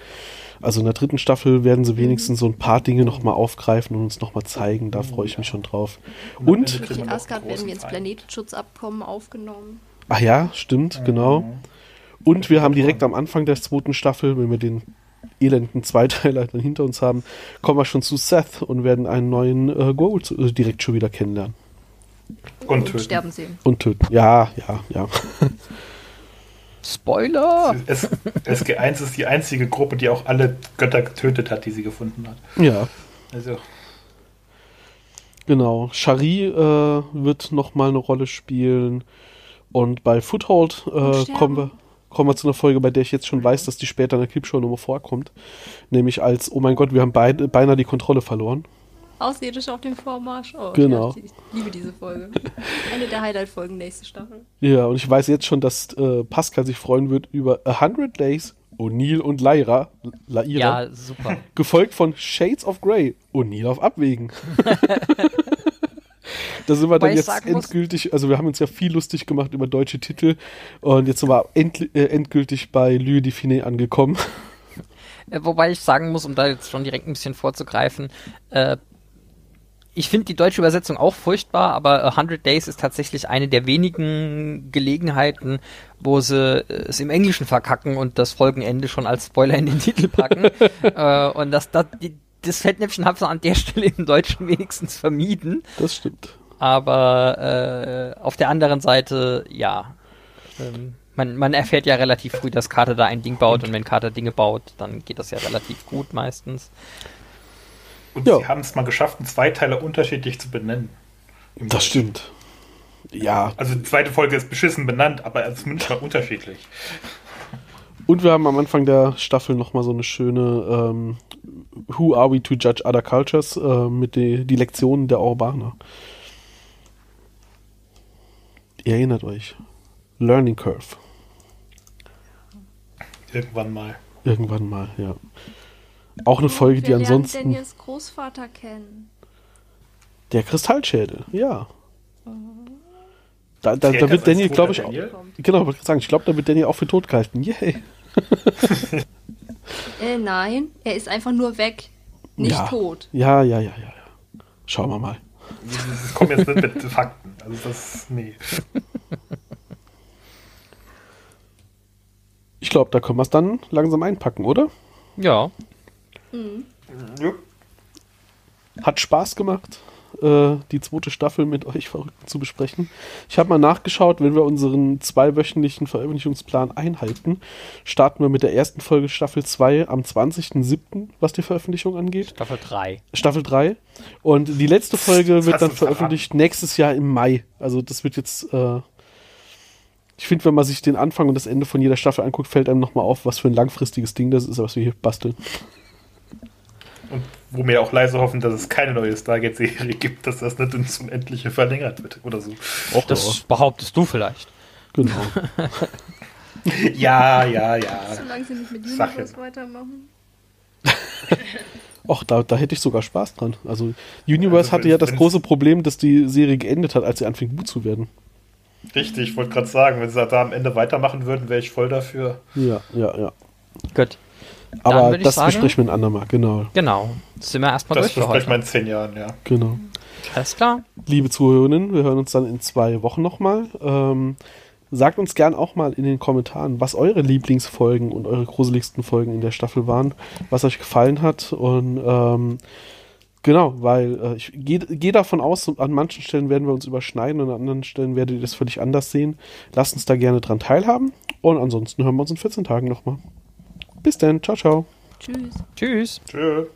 Also in der dritten Staffel werden sie wenigstens so ein paar Dinge nochmal aufgreifen und uns nochmal zeigen. Da freue ich mich schon drauf. Und Und, Mit noch Asgard werden wir ins. Planetenschutzabkommen aufgenommen. ach ja, stimmt, genau. Und wir haben direkt am Anfang der zweiten Staffel, wenn wir den elenden Zweiteiler dann hinter uns haben, kommen wir schon zu Seth und werden einen neuen äh, Gold äh, direkt schon wieder kennenlernen. Und Und töten. sterben sehen. Und töten. Ja, ja, ja. Spoiler! S SG1 ist die einzige Gruppe, die auch alle Götter getötet hat, die sie gefunden hat. Ja, Also, genau. Shari äh, wird nochmal eine Rolle spielen. Und bei Foothold äh, kommen wir kommen wir zu einer Folge, bei der ich jetzt schon weiß, dass die später in der Clipshow nochmal vorkommt. Nämlich als, oh mein Gott, wir haben beide, beinahe die Kontrolle verloren. Außerirdische auf dem Vormarsch. Oh, Genau. Ich liebe diese Folge. Eine der Highlight-Folgen nächste Staffel. Ja, und ich weiß jetzt schon, dass äh, Pascal sich freuen wird über A Hundred Days, O'Neill und Lyra, Laira, Ja, super. gefolgt von Shades of Grey, O'Neill auf Abwägen. da sind wir dann jetzt muss- endgültig, also wir haben uns ja viel lustig gemacht über deutsche Titel und jetzt sind wir endl- äh, endgültig bei Louis Define angekommen. Äh, Wobei ich sagen muss, um da jetzt schon direkt ein bisschen vorzugreifen, äh, ich finde die deutsche Übersetzung auch furchtbar, aber A 100 Days ist tatsächlich eine der wenigen Gelegenheiten, wo sie äh, es im Englischen verkacken und das Folgenende schon als Spoiler in den Titel packen. äh, und das, das, die, das Fettnäpfchen haben sie an der Stelle im Deutschen wenigstens vermieden. Das stimmt. Aber äh, auf der anderen Seite, ja. Ähm, man, man erfährt ja relativ früh, dass Carter da ein Ding baut und wenn Carter Dinge baut, dann geht das ja relativ gut meistens. und Ja. sie haben es mal geschafft, einen Zweiteiler unterschiedlich zu benennen. Das stimmt. Ja, Also die zweite Folge ist beschissen benannt, aber zumindest mal unterschiedlich. Und wir haben am Anfang der Staffel nochmal so eine schöne ähm, Who are we to judge other cultures äh, mit die, die Lektionen der Urbaner. Ihr erinnert euch. Learning Curve. Irgendwann mal. Irgendwann mal, ja. Auch eine Folge, die Wir lernen ansonsten. Daniels Großvater kennen. Der Kristallschädel, ja. Da, da, da wird Daniel, glaube ich, Daniel? genau, wollte ich sagen, ich glaube, da wird Daniel auch für tot gehalten. Yay. Äh, nein, er ist einfach nur weg. Nicht ja. tot. Ja, ja, ja, ja, ja. Schauen wir mal. Das kommt jetzt nicht mit Fakten. Also das, nee. Ich glaube, da können wir es dann langsam einpacken, oder? Ja. Ja. Hat Spaß gemacht. Äh, die zweite Staffel mit euch Verrückten zu besprechen. Ich habe mal nachgeschaut, wenn wir unseren zweiwöchentlichen Veröffentlichungsplan einhalten, starten wir mit der ersten Folge Staffel 2 am 20.07., was die Veröffentlichung angeht. Staffel 3. Staffel 3. Und die letzte Folge Das wird dann veröffentlicht nächstes Jahr im Mai. Also das wird jetzt, äh, ich finde, wenn man sich den Anfang und das Ende von jeder Staffel anguckt, fällt einem nochmal auf, was für ein langfristiges Ding das ist, was wir hier basteln. Und wo wir auch leise hoffen, dass es keine neue Stargate-Serie gibt, dass das nicht ins Unendliche verlängert wird oder so. Auch Das behauptest du vielleicht. Genau. Ja, ja, ja. Solange sie nicht mit Universe weitermachen. Och, da, da hätte ich sogar Spaß dran. Also Universe Also, hatte ja das große Problem, dass die Serie geendet hat, als sie anfing gut zu werden. Richtig, ich wollte gerade sagen, wenn sie da am Ende weitermachen würden, wäre ich voll dafür. Ja, ja, ja. Gut. Aber das sagen- besprechen wir ein andermal. Genau, Genau. Sind wir erstmal Das durch für besprechen wir in zehn Jahren, ja. genau. Alles klar. Liebe Zuhörerinnen, wir hören uns dann in zwei Wochen nochmal. Ähm, sagt uns gern auch mal in den Kommentaren, was eure Lieblingsfolgen und eure gruseligsten Folgen in der Staffel waren, was euch gefallen hat und ähm, genau, weil äh, ich gehe geh davon aus, an manchen Stellen werden wir uns überschneiden und an anderen Stellen werdet ihr das völlig anders sehen. Lasst uns da gerne dran teilhaben und ansonsten hören wir uns in 14 Tagen nochmal. Bis dann. Ciao, ciao. Tschüss. Tschüss. Tschüss.